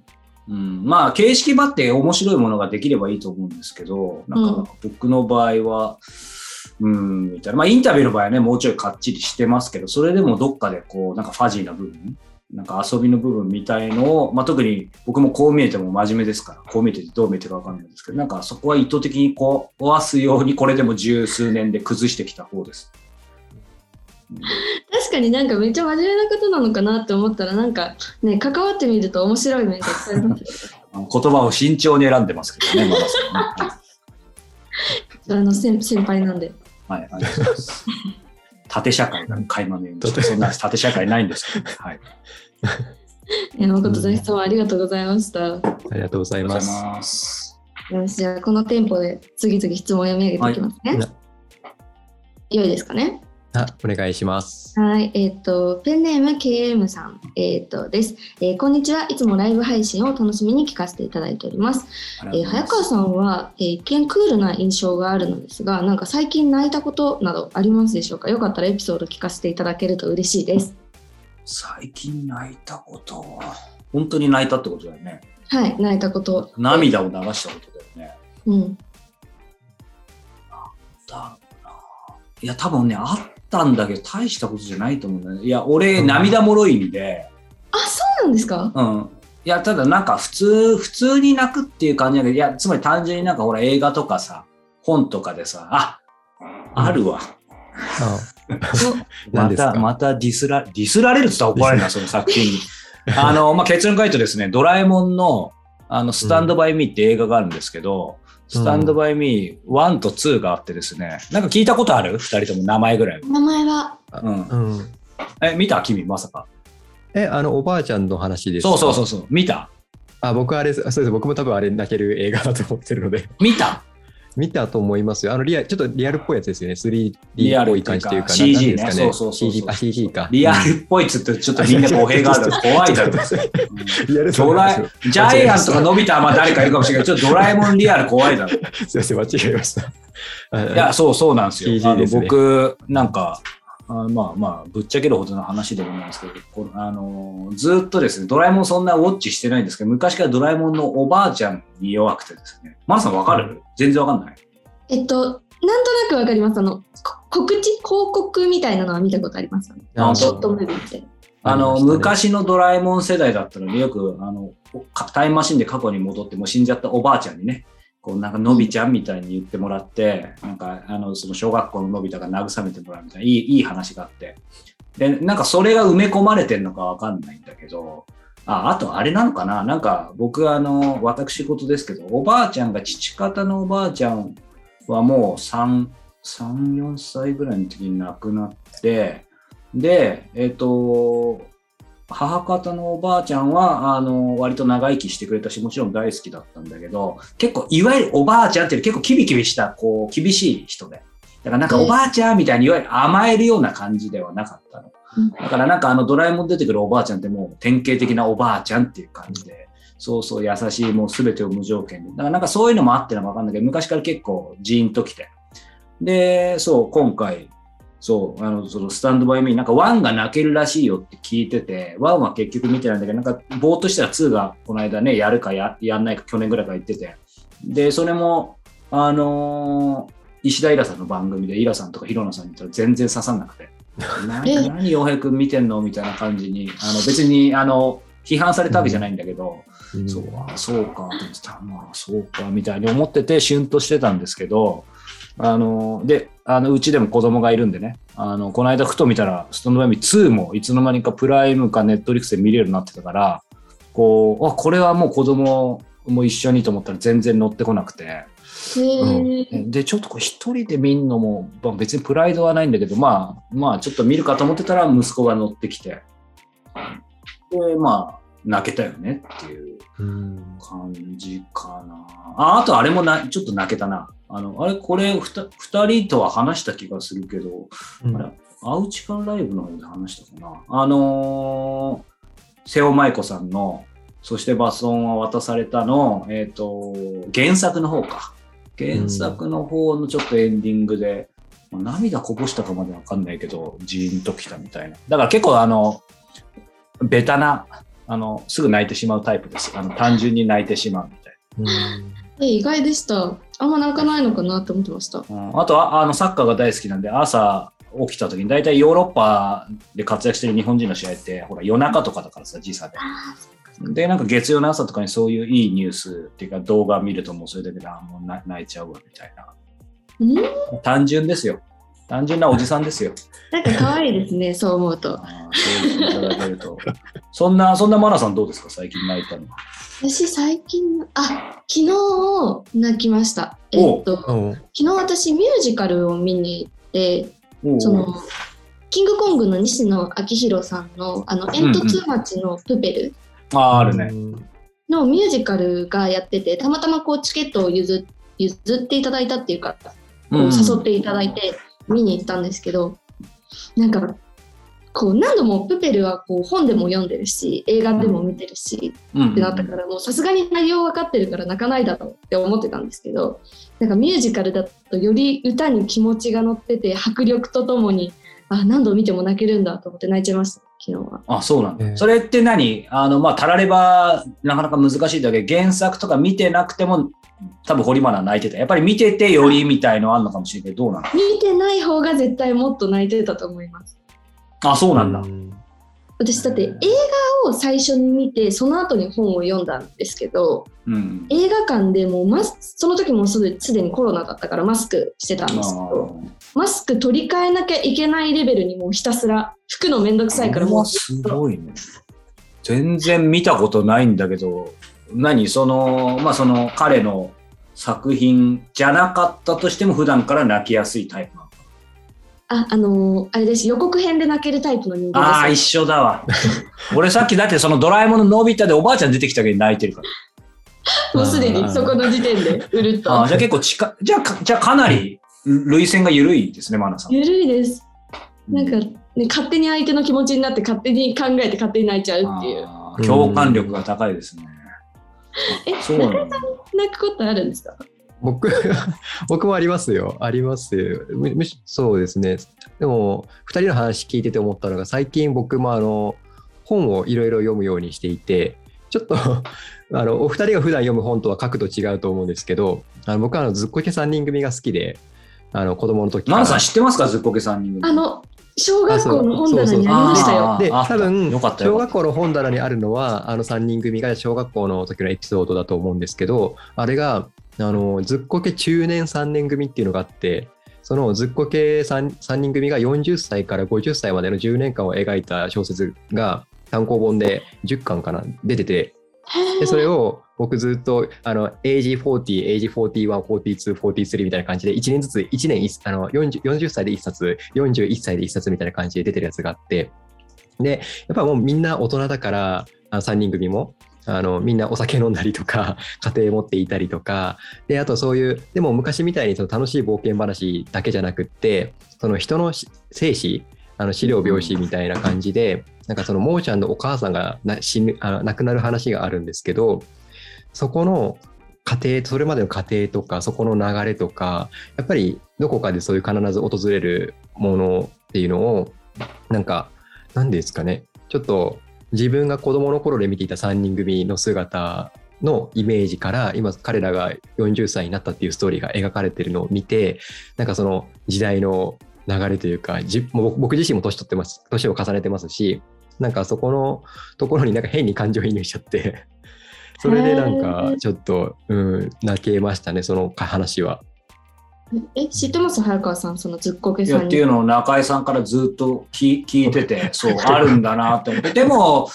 うん、まあ形式ばって面白いものができればいいと思うんですけど、なんか僕の場合は、うん、みたいな。まあ、インタビューの場合はね、もうちょいかっちりしてますけど、それでもどっかでこう、なんかファジーな部分、なんか遊びの部分みたいのを、まあ、特に僕もこう見えても真面目ですから、こう見えてどう見えてるかわかんないですけど、なんかそこは意図的にこう、壊すようにこれでも十数年で崩してきた方です。確かになんかめっちゃ真面目なことなのかなって思ったらなんかね関わってみると面白い面がたくさんあります言葉を慎重に選んでますけどね、まだ あの先先輩なんで。はい、ありがとうございます。縦社会が垣間見えましそんな縦社会ないんですけど、ね、はい。え誠さん質問ありがとうございました。ありがとうございます。よし、じゃあこのテンポで次々質問を読み上げていきますね。はい、良いですかね。あお願いします。はい、えっ、ー、と、ペンネーム KM さん、えっ、ー、とです、えー、こんにちは。いつもライブ配信を楽しみに聞かせていただいております。ますえ早川さんは、え一見クールな印象があるのですが、なんか最近泣いたことなどありますでしょうか？よかったらエピソード聞かせていただけると嬉しいです。最近泣いたこと？は、本当に泣いたってことだよね。はい、泣いたこと。涙を流したことだよね。うん。だいや、多分ね、あったんだけど、大したことじゃないと思うんだね。いや、俺、涙もろいんで。あ、そうなんですか？うん。いや、ただなんか普通、普通に泣くっていう感じだけど、いや、つまり単純になんかほら映画とかさ、本とかでさ、あ、あるわ。また、またディスら、ディスられるって言ったら怒られるな、その作品に。あの、まあ、結論書いてですね、ドラえもんの、あの、スタンドバイミーって映画があるんですけど、スタンドバイミー1と2があってですね、なんか聞いたことある？二人とも名前ぐらい。名前は？うん。うん、え、見た？君、まさか。え、あの、おばあちゃんの話ですか？そうそうそうそう。見た？あ、僕あれ、そうです。僕も多分あれ泣ける映画だと思ってるので、見た？見たと思いますよ。あの、リアル、ちょっとリアルっぽいやつですよね。3D リアルっぽい感じというか、かな CG なんですかねそうそうそうそう CG、か。リアルっぽいっつってちょっとみんな語弊がある 怖いだろ。うんリアルドラえジャイアンとかのび太はまあ誰かいるかもしれないけど、ちょっとドラえもんリアル怖いだろ。い すいません、間違えました。あや、そうそうなんですよ。僕、なんか、あまあまあ、ぶっちゃけるほどの話でもないんですけど、あのずっとですね、ドラえもんそんなウォッチしてないんですけど、昔からドラえもんのおばあちゃんに弱くてですね。マナさんわかる？全然わかんない？えっと、なんとなくわかります。あの、こ告知？広告みたいなのは見たことあります。あちょっとムービーで。あの、昔のドラえもん世代だったので、よく、あの、かタイムマシンで過去に戻って、もう死んじゃったおばあちゃんにね、こう、なんか、のびちゃんみたいに言ってもらって、なんか、あの、その小学校ののび太が慰めてもらうみたいな、いい、いい話があって。で、なんか、それが埋め込まれてんのかわかんないんだけど、あ、あと、あれなのかな？なんか、僕、あの、私事ですけど、おばあちゃんが、父方のおばあちゃんはもう3、3、4歳ぐらいの時に亡くなって、で、えっ、と、母方のおばあちゃんは、あの、割と長生きしてくれたし、もちろん大好きだったんだけど、結構、いわゆるおばあちゃんっていう結構キビキビした、こう、厳しい人で。だからなんかうんおばあちゃんみたいにいわゆる甘えるような感じではなかったの。うんだからなんかあのドラえもん出てくるおばあちゃんってもう典型的なおばあちゃんっていう感じで、そうそう優しい、もう全てを無条件で。だからなんかそういうのもあってのかわかんないけど、昔から結構ジーンときて。で、そう、今回、そう、あの、そのスタンドバイミー、なんか1が泣けるらしいよって聞いてて、1は結局見てないんだけど、なんかぼーっとしたら2がこの間ね、やるかややんないか去年ぐらいから言ってて。で、それも、あのー石田イラさんの番組でイラさんとかヒロナさんに言ったら全然刺さんなくて。なえ何洋平君見てんの？みたいな感じに、あの別にあの批判されたわけじゃないんだけど、うん。そう、あそうか、と思ってた、まあ、そうか、みたいに思ってて、シュンとしてたんですけど、あの、で、あの、うちでも子供がいるんでね、あの、この間ふと見たら、スタンドバイミー2もいつの間にかプライムかネットリックスで見れるようになってたから、こう、あ、これはもう子供も一緒にと思ったら全然乗ってこなくて、へー。で、ちょっとこう一人で見んのも、まあ別にプライドはないんだけど、まあ、まあちょっと見るかと思ってたら息子が乗ってきて、で、まあ、泣けたよねっていううん感じかな。あ、あとあれもな、ちょっと泣けたな。あの、あれ、これふた、二人とは話した気がするけど、うんあれ、アウチカンライブの方で話したかな。あのー、瀬尾舞子さんの、そしてバトンは渡されたの、えっ、と、原作の方か。原作の方のちょっとエンディングで、まあ涙こぼしたかまでわかんないけど、ジーンときたみたいな。だから結構あの、ベタな、あの、すぐ泣いてしまうタイプです。あの、単純に泣いてしまうみたいうんえ意外でした。あんま泣かないのかなって思ってました。な。うん、あとは、あの、サッカーが大好きなんで、朝起きた時に、大体ヨーロッパで活躍してる日本人の試合って、ほら、夜中とかだからさ、時差で。で、なんか月曜の朝とかにそういういいニュースっていうか動画見るともうそれだけで、あもうな泣いちゃうわ、みたいな。うん単純ですよ。単純なおじさんですよ。なんか可愛いですね、そう思うと。そう言っていただけると。そんな、そんなマナさんどうですか？最近泣いたのは。私最近、あ、昨日泣きました。えっと、うん昨日私ミュージカルを見に行って、その、キングコングの西野昭弘さんの、あの、煙突町のプペルああ、あるね。のミュージカルがやってて、たまたまこうチケットを譲譲っていただいたっていうか、誘っていただいて見に行ったんですけど、なんか、こう何度もプペルはこう本でも読んでるし、映画でも見てるし、うんってなったから、もうさすがに内容分かってるから泣かないだろうって思ってたんですけど、なんかミュージカルだとより歌に気持ちが乗ってて、迫力とともに、あ、何度見ても泣けるんだと思って泣いちゃいました、昨日は。あ、そうなんだ。ええそれって何？あの、まあ、たられば、なかなか難しいだけど、原作とか見てなくても、多分堀マナー泣いてた。やっぱり見ててよりみたいのあるのかもしれないけど、どうなの？見てない方が絶対もっと泣いてたと思います。あ、そうなんだ。私だって映画を最初に見てその後に本を読んだんですけどうん。映画館でもうマスその時もすですでにコロナだったからマスクしてたんですけあどマスク取り替えなきゃいけないレベルにもうひたすら服のめんどくさいからもうすごいね。全然見たことないんだけど、何その、まあ、その彼の作品じゃなかったとしても普段から泣きやすいタイプなの？かあ、あのーあれです。予告編で泣けるタイプの人間です。ああ、一緒だわ。俺さっきだってそのドラえもんののび太でおばあちゃん出てきたけど泣いてるから。もうすでにそこの時点でうるっとあー。じゃあ結構近い、じゃあか、じゃあかなり類線が緩いですね、マナさん。ゆるいです。なんか、ね、勝手に相手の気持ちになって勝手に考えて勝手に泣いちゃうっていう。共感力が高いですね。えそうなんだ。泣くことあるんですか？僕、僕もありますよ。ありますよ。むむしそうですね。でも、二人の話聞いてて思ったのが、最近僕もあの、本をいろいろ読むようにしていて、ちょっと、あの、お二人が普段読む本とは角度違うと思うんですけど、あの僕はあのずっこけ3人組が好きで、あの、子供の時から。マナさん知ってますか？ずっこけさん人あの、小学校の本棚にありましたよ。で、あった。多分小学校の本棚にあるのは、あの3人組が小学校の時のエピソードだと思うんですけど、あれが、あの、ずっこけ中年3年組っていうのがあって、そのずっこけ 3, 3人組が40歳から50歳までの10年間を描いた小説が単行本で10巻かな出てて、でそれを僕ずっとあの AG40、AG41、42、43みたいな感じで1年ずつ1年一あの 40, 40歳で1冊、41歳で1冊みたいな感じで出てるやつがあって、で、やっぱもうみんな大人だから、あ3人組も。あのみんなお酒飲んだりとか 家庭持っていたりとかであとそういうでも昔みたいにその楽しい冒険話だけじゃなくってその人のし生死あの資料病死みたいな感じで、なんかそのモーちゃんのお母さんが死ぬあ亡くなる話があるんですけどそこの過程それまでの過程とかそこの流れとかやっぱりどこかでそういう必ず訪れるものっていうのをなんか何ですかね。ちょっと自分が子供の頃で見ていた3人組の姿のイメージから今彼らが40歳になったっていうストーリーが描かれてるのを見てなんかその時代の流れというか僕自身も年取ってます年を重ねてますしなんかそこのところになんか変に感情移入しちゃって それでなんかちょっと、うん、泣けましたねその話は。え、知ってます早川さん、そのずっこけいやさんっていうのを中井さんからずっと聞聞いてて、そう、あるんだなって思って。でも、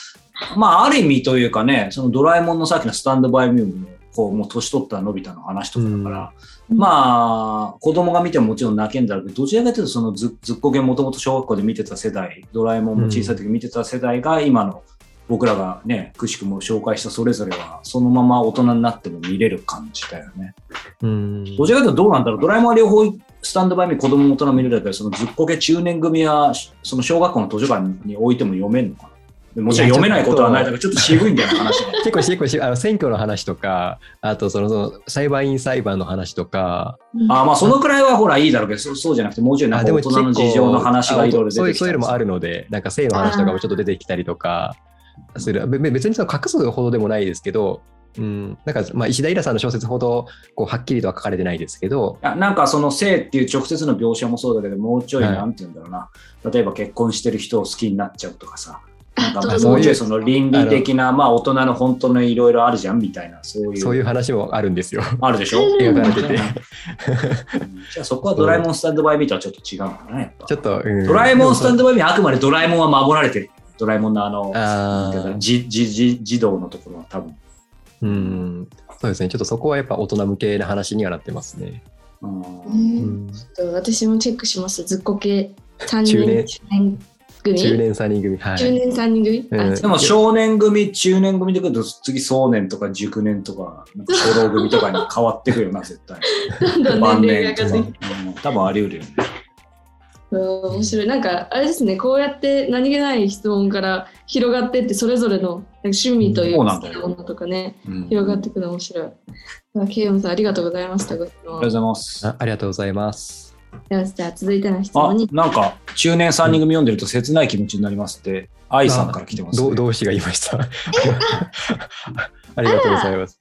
まあ、ある意味というかね、そのドラえもんのさっきのスタンドバイミューも、こう、もう年取ったのび太の話とかだから、うんまあ、子供が見てももちろん泣けんだろうけど、どちらかというと、そのずずっこけもともと小学校で見てた世代、ドラえもんも小さい時見てた世代が、今の僕らがね、くしくも紹介したそれぞれは、そのまま大人になっても見れる感じだよね。うん。どちらかというとどうなんだろう、ドラえもんは両方スタンドバイミー子供も大人見れるけど、そのずっこけ中年組は、その小学校の図書館に置いても読めるのかな。でもちろん読めないことはないだから、ちょっと渋いんだよな、話が。結 構結構しあの選挙の話とかあとそのその裁判員裁判の話とか。あまあ、そのくらいはほらいいだろうけど、そうそうじゃなくて、もうちょいなんか大人の事情の話がいろいろ出そういてきそういうのもあるのでなんか性の話とかもちょっと出てきたりとかする。別にその隠すほどでもないですけど、うん、なんかまあ石田イラさんの小説ほどこうはっきりとは書かれてないですけど、あなんかその性っていう直接の描写もそうだけど、もうちょいはいなんて言うんだろうな、例えば結婚してる人を好きになっちゃうとかさ、なんかそういうもうちょいその倫理的な、まあ大人の本当のいろいろあるじゃんみたいな、そういう。そういう話もあるんですよ。あるでしょ？うん描かれてじゃあそこはドラえもんスタンドバイミーとはちょっと違うんだね。やっぱ。ちょっと、うん。ドラえもんスタンドドバイミーはあくまでドラえもんは守られてる。ドラえもんのあの、あー。じじじ児童のところは多分。うん。そうですね。ちょっとそこはやっぱ大人向けな話にはなってますね、うん。うん。ちょっと私もチェックします。ずっこけ。3中人年組？中年3人組はい中年3人組、うんあでも少年組、中年組で来ると次壮年とか熟年とか、なんか初老組とかに変わってくるよな、絶対。どんどん晩年齢。が上がってうん多分あり得るよね。うん面白い。なんか、あれですね、こうやって何気ない質問から広がってって、それぞれの趣味というそうなものとかね、うん広がっていくの面白い。あケイヨンさん、ありがとうございました。ご質問ありがとうございます。あありがとうございますよしじゃあ続いての質あ問に。なんか中年3人組読んでると切ない気持ちになりますって、愛さんから来てます、ね。どう同志が言いました？ありがとうございます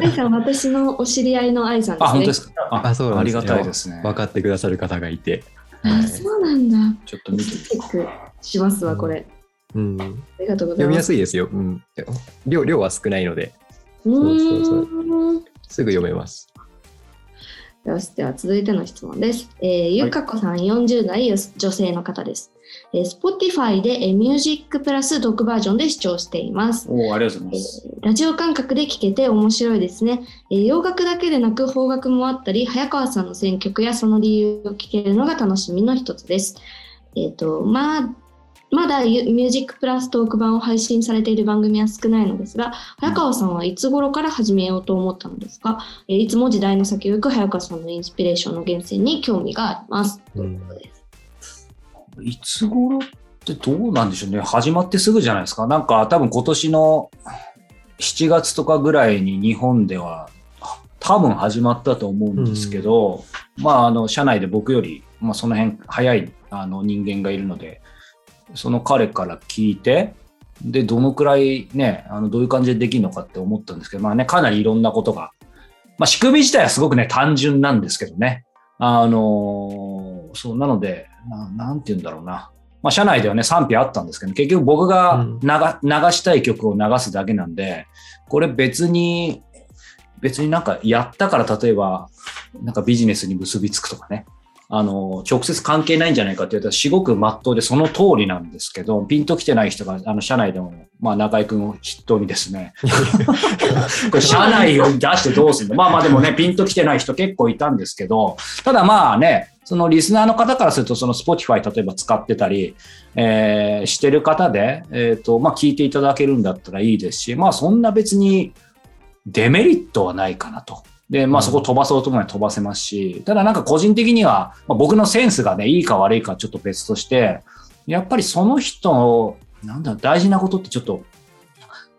愛さん、私のお知り合いの愛さんですね。あ、本当ですか？ああそうなんですねありがたいですね。分かってくださる方がいて、あ、そうなんだ。ちょっと見てチェックしますわ、これ。うん、ありがとうござい読みます。やすいですよ、うん、量量は少ないのでうそうそうそうすぐ読めますよし、では続いての質問です。えー、ゆかこさん、40代女性の方です。えー、Spotify で、えー、ミュージックプラスドックバージョンで視聴しています。おありがとうございます、えー。ラジオ感覚で聴けて面白いですね、えー。洋楽だけでなく邦楽もあったり、早川さんの選曲やその理由を聞けるのが楽しみの一つです。えっ、と、まあ、まだミュージックプラストーク版を配信されている番組は少ないのですが、早川さんはいつ頃から始めようと思ったのですか、えいつも時代の先を行く早川さんのインスピレーションの源泉に興味があります。ということです。いつ頃ってどうなんでしょうね。始まってすぐじゃないですか。なんか多分今年の7月とかぐらいに日本では多分始まったと思うんですけど、うん、まああの社内で僕より、まあ、その辺早いあの人間がいるので、その彼から聞いて、で、どのくらいね、あのどういう感じでできるのかって思ったんですけど、まあね、かなりいろんなことが、まあ仕組み自体はすごくね、単純なんですけどね。あのそう、なので、ななんて言うんだろうな。まあ社内ではね、賛否あったんですけど、結局僕が流,、流したい曲を流すだけなんで、これ別に、別になんかやったから例えば、なんかビジネスに結びつくとかね。あの、直接関係ないんじゃないかって言ったら、すごく真っ当でその通りなんですけど、ピンと来てない人が、あの、社内でも、まあ、中井くんを筆頭にですね、これ社内を出してどうすんの？まあまあでもね、ピンと来てない人結構いたんですけど、ただまあね、そのリスナーの方からすると、その Spotify 例えば使ってたり、えー、してる方で、えっ、ー、と、まあ聞いていただけるんだったらいいですし、まあそんな別にデメリットはないかなと。で、まあそこ飛ばそうと思えば飛ばせますし、ただなんか個人的には、まあ、僕のセンスがね、いいか悪いかちょっと別として、やっぱりその人、なんだ、大事なことってちょっと、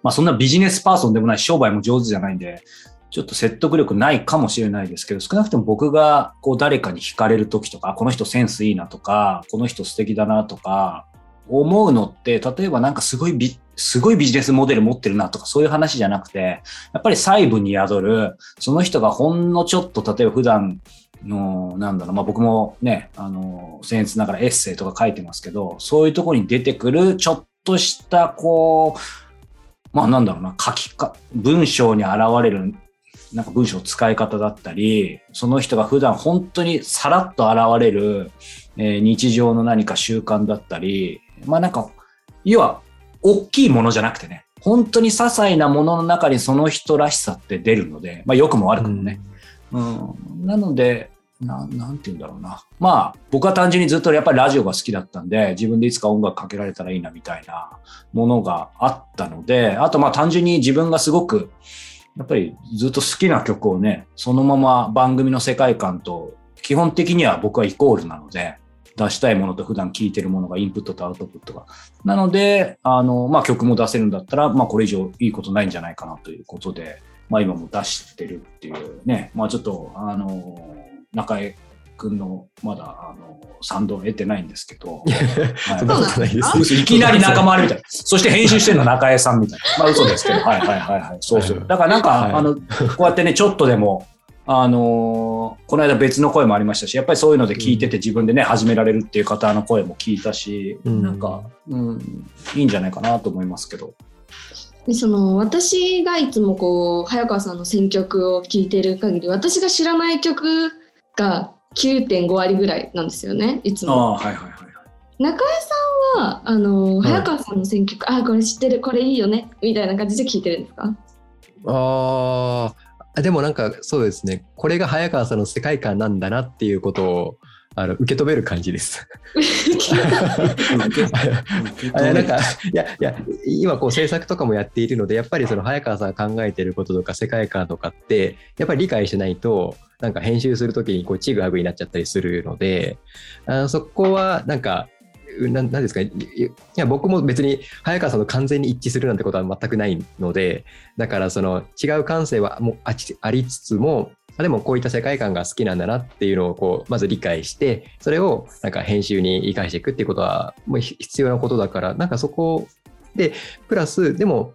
まあそんなビジネスパーソンでもないし、商売も上手じゃないんで、ちょっと説得力ないかもしれないですけど、少なくとも僕がこう誰かに惹かれる時とか、この人センスいいなとか、この人素敵だなとか、思うのって、例えばなんかすごいビ、すごいビジネスモデル持ってるなとかそういう話じゃなくて、やっぱり細部に宿る、その人がほんのちょっと、例えば普段の、なんだろう、まあ僕もね、あの、僭越ながらエッセイとか書いてますけど、そういうところに出てくる、ちょっとした、こう、まあなんだろうな、書きか、文章に現れる、なんか文章使い方だったり、その人が普段本当にさらっと現れる、えー、日常の何か習慣だったり、まあなんか、要は、大きいものじゃなくてね、本当に些細なものの中にその人らしさって出るので、まあ良くも悪くもね。うん、うん、なのでな、なんて言うんだろうな。まあ、僕は単純にずっとやっぱりラジオが好きだったんで、自分でいつか音楽かけられたらいいなみたいなものがあったので、あとまあ単純に自分がすごく、やっぱりずっと好きな曲をね、そのまま番組の世界観と、基本的には僕はイコールなので、出したいものと普段聴いてるものがインプットとアウトプットが。なので、あの、まあ、曲も出せるんだったら、まあ、これ以上いいことないんじゃないかなということで、まあ、今も出してるっていうね、まあ、ちょっと、あの、中江くんの、まだ、あの、賛同を得てないんですけど、いきなり仲間割れみたいな。そして編集してるの中江さんみたいな。まあ、嘘ですけど、はいはいはいはい。そうそう。だからなんか、はいあの、こうやってね、ちょっとでも、あのーこの間別の声もありましたし、やっぱりそういうので聞いてて自分でね、始められるっていう方の声も聞いたし、うんなんか、うん、いいんじゃないかなと思いますけど。でその私がいつもこう早川さんの選曲を聴いてる限り私が知らない曲が9.5割ぐらいなんですよねいつああ、も。はいはいはい。中江さんはあのはい早川さんの選曲、あこれ知ってるこれいいよねみたいな感じで聴いてるんですか？ああ、でもなんかそうですね、これが早川さんの世界観なんだなっていうことをあの受け止める感じです。あいやなんかいやいや今こう制作とかもやっているのでやっぱりその早川さんが考えてることとか世界観とかってやっぱり理解しないとなんか編集するときにこうちぐはぐになっちゃったりするのであのそこはなんかうなんなんですか？いや僕も別に早川さんと完全に一致するなんてことは全くないのでだからその違う感性はもうあありつつもあでもこういった世界観が好きなんだなっていうのをこうまず理解してそれをなんか編集に生かしていくっていうことはもう必要なことだからなんかそこでプラスでも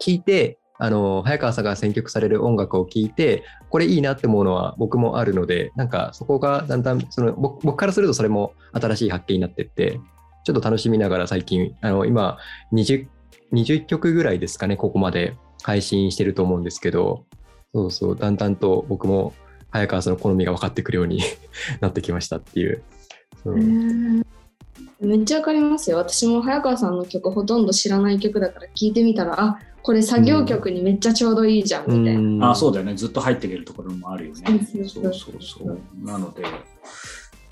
聞いてあの早川さんが選曲される音楽を聴いてこれいいなって思うのは僕もあるのでなんかそこがだんだんその僕からするとそれも新しい発見になってってちょっと楽しみながら最近あの今 20, 20曲ぐらいですかねここまで配信してると思うんですけどそうそうだんだんと僕も早川さんの好みが分かってくるように なってきましたっていう。そうめっちゃわかりますよ。私も早川さんの曲ほとんど知らない曲だから聞いてみたら、あこれ作業曲にめっちゃちょうどいいじゃんみたいな。あそうだよね。ずっと入っていけるところもあるよね。そうそうそうそう。なので、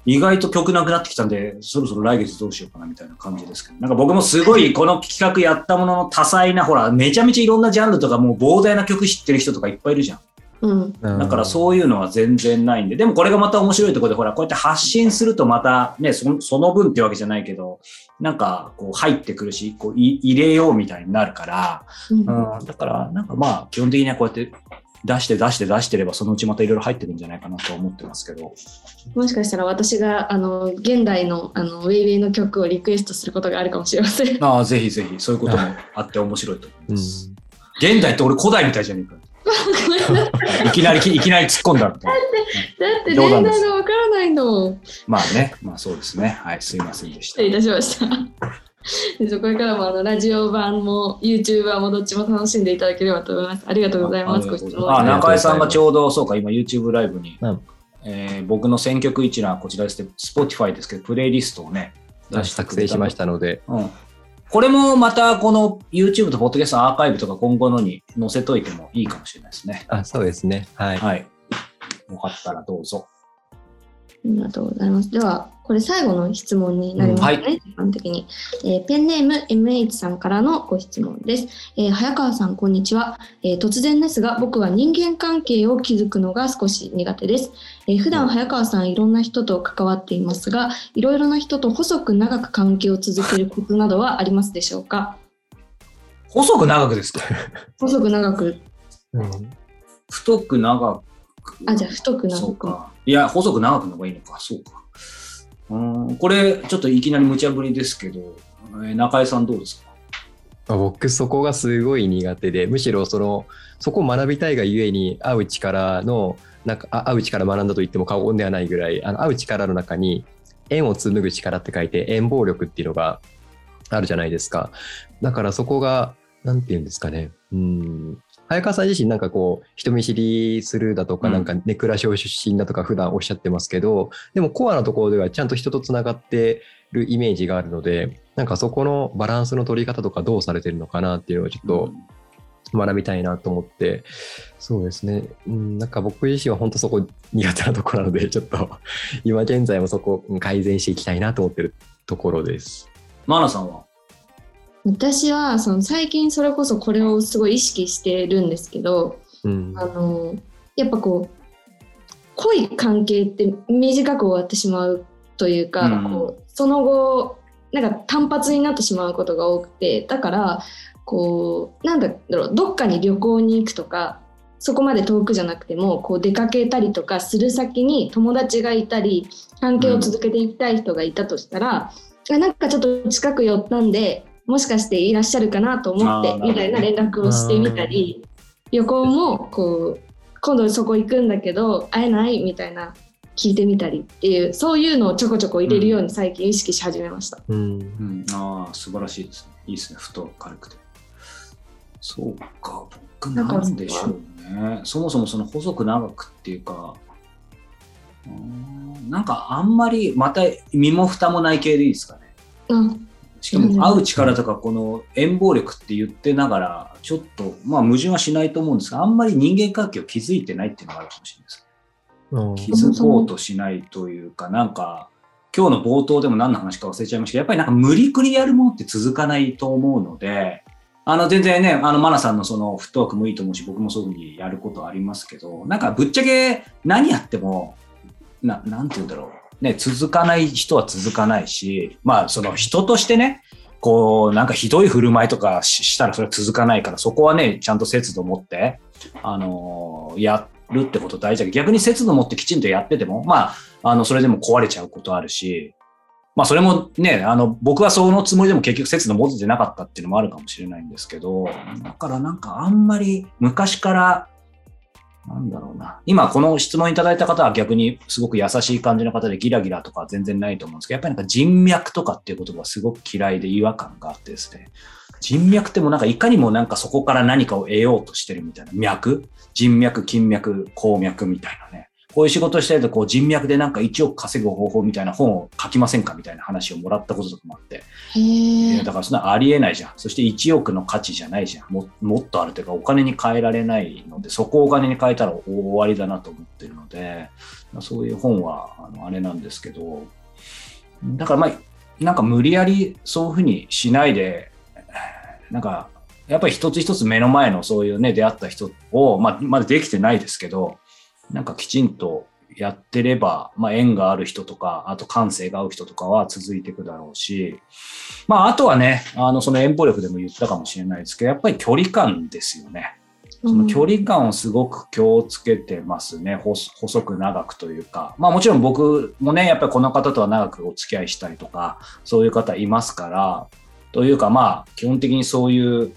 意外と曲なくなってきたんで、そろそろ来月どうしようかなみたいな感じですけど、なんか僕もすごいこの企画やったものの多彩な、ほら、めちゃめちゃいろんなジャンルとかもう膨大な曲知ってる人とかいっぱいいるじゃん。うん、だからそういうのは全然ないんで、でもこれがまた面白いところで、ほら、こうやって発信するとまたね、そその分ってわけじゃないけど、なんかこう入ってくるし、こうい入れようみたいになるから、うんうん、だからなんかまあ基本的にはこうやって出して出して出してればそのうちまたいろいろ入ってくるんじゃないかなと思ってますけど。もしかしたら私があの現代のあのウェイウェイの曲をリクエストすることがあるかもしれません。ああ、ぜひぜひ、そういうこともあって面白いと思いうまんす。現代って俺古代みたいじゃねえか。いきなり、いきなり突っ込んだみたいな。だって冗談です年代がわからないの。まあね、まあそうですね。はい、すいませんでした失礼。いたしました。でそこれからもあのラジオ版も YouTube 版もどっちも楽しんでいただければと思います。ありがとうございます。ご質問あ、あ中井さんがちょうど、そうか、今 YouTube ライブに、うんえー僕の選曲一覧はこちらですね、Spotify ですけど、プレイリストをね、作成しましたので、うん。これもまたこの YouTube と Podcast のアーカイブとか今後のに載せといてもいいかもしれないですね。あそうですね。はい。はい。よかったらどうぞ。ありがとうございます。では、これ最後の質問になりますね、うんはい一般的に、えーペンネーム MH さんからのご質問です。えー早川さん、こんにちは、えー突然ですが、僕は人間関係を築くのが少し苦手です。えー普段早川さん、いろんな人と関わっていますが、いろいろな人と細く長く関係を続けるコツなどはありますでしょうか？細く長くですか？細く長く、うん太く長く？あ、じゃあ太く長く。そうか。いや、細く長くの方がいいのか。そうか。うん、これ、ちょっといきなり無茶ぶりですけど、え中井さんどうですか？僕そこがすごい苦手でむしろそのそこを学びたいがゆえに会う力のなんか会う力学んだと言っても過言ではないぐらいあの会う力の中に縁を紡ぐ力って書いて縁暴力っていうのがあるじゃないですか。だからそこがなんて言うんですかね。うん。早川さん自身なんかこう人見知りするだとかうん。なんかネクラ症出身だとか普段おっしゃってますけど、でもコアなところではちゃんと人とつながってるイメージがあるのでなんかそこのバランスの取り方とかどうされてるのかなっていうのをちょっと学びたいなと思って、そうですね、うん、なんか僕自身は本当そこ苦手なところなのでちょっと今現在もそこ改善していきたいなと思ってるところです。マナさんは？私はその最近それこそこれをすごい意識してるんですけど、うん。あのやっぱこう濃い関係って短く終わってしまうというか、うん。こうその後なんか単発になってしまうことが多くてだからこうなんだろうどっかに旅行に行くとかそこまで遠くじゃなくてもこう出かけたりとかする先に友達がいたり関係を続けていきたい人がいたとしたら、あなんかちょっと近く寄ったんでもしかしていらっしゃるかなと思ってみたいな連絡をしてみたり旅行もこう今度そこ行くんだけど会えないみたいな聞いてみたりっていうそういうのをちょこちょこ入れるように最近意識し始めました。うんうん、ああ、素晴らしいですね。いいですね。太軽くて。そうか、僕なんでしょうね。そもそもその細く長くっていうか、うーんなんかあんまり、また身も蓋もない系でいいですかね。あしかも会う力とかこの遠暴力って言ってながら、ちょっと、まあ矛盾はしないと思うんですが、あんまり人間関係を築いてないっていうのがあるかもしれないです。うん気づこうとしないというか、なんか、今日の冒頭でも何の話か忘れちゃいましたけど、やっぱりなんか無理くりやるものって続かないと思うので、あの、全然ね、あの、マナさんのそのフットワークもいいと思うし、僕もそういうふうにやることありますけど、なんかぶっちゃけ何やっても、な、なんて言うんだろう。ね、続かない人は続かないし、まあ、その人としてね、こう、なんかひどい振る舞いとかしたらそれは続かないから、そこはね、ちゃんと節度持って、あのやるってこと大事だけど、逆に節度持ってきちんとやってても、まあ、あの、それでも壊れちゃうことあるし、まあ、それもね、あの、僕はそのつもりでも結局節度持ててなかったっていうのもあるかもしれないんですけど、だからなんかあんまり昔から、なんだろうな。今この質問いただいた方は逆にすごく優しい感じの方でギラギラとか全然ないと思うんですけど、やっぱりなんか人脈とかっていう言葉はすごく嫌いで違和感があってですね。人脈ってもなんかいかにもなんかそこから何かを得ようとしてるみたいな脈？人脈、金脈、鉱脈みたいなね。こういう仕事してるとこう人脈でなんか1億稼ぐ方法みたいな本を書きませんかみたいな話をもらったこととかもあって。へえだからそんなありえないじゃん。そして1億の価値じゃないじゃん。ももっとあるというかお金に変えられないので、そこをお金に変えたら終わりだなと思ってるので、そういう本はあのあれなんですけど、だからまあ、なんか無理やりそういうふうにしないで、なんかやっぱり一つ一つ目の前のそういうね、出会った人を、まあ、まだできてないですけど、なんかきちんとやってれば、まあ、縁がある人とか、あと感性が合う人とかは続いていくだろうし、まあ、あとはね、あの、その遠方力でも言ったかもしれないですけど、やっぱり距離感ですよね。その距離感をすごく気をつけてますね。細細く長くというか。まあもちろん僕もね、やっぱりこの方とは長くお付き合いしたりとか、そういう方いますから、というかまあ基本的にそういう、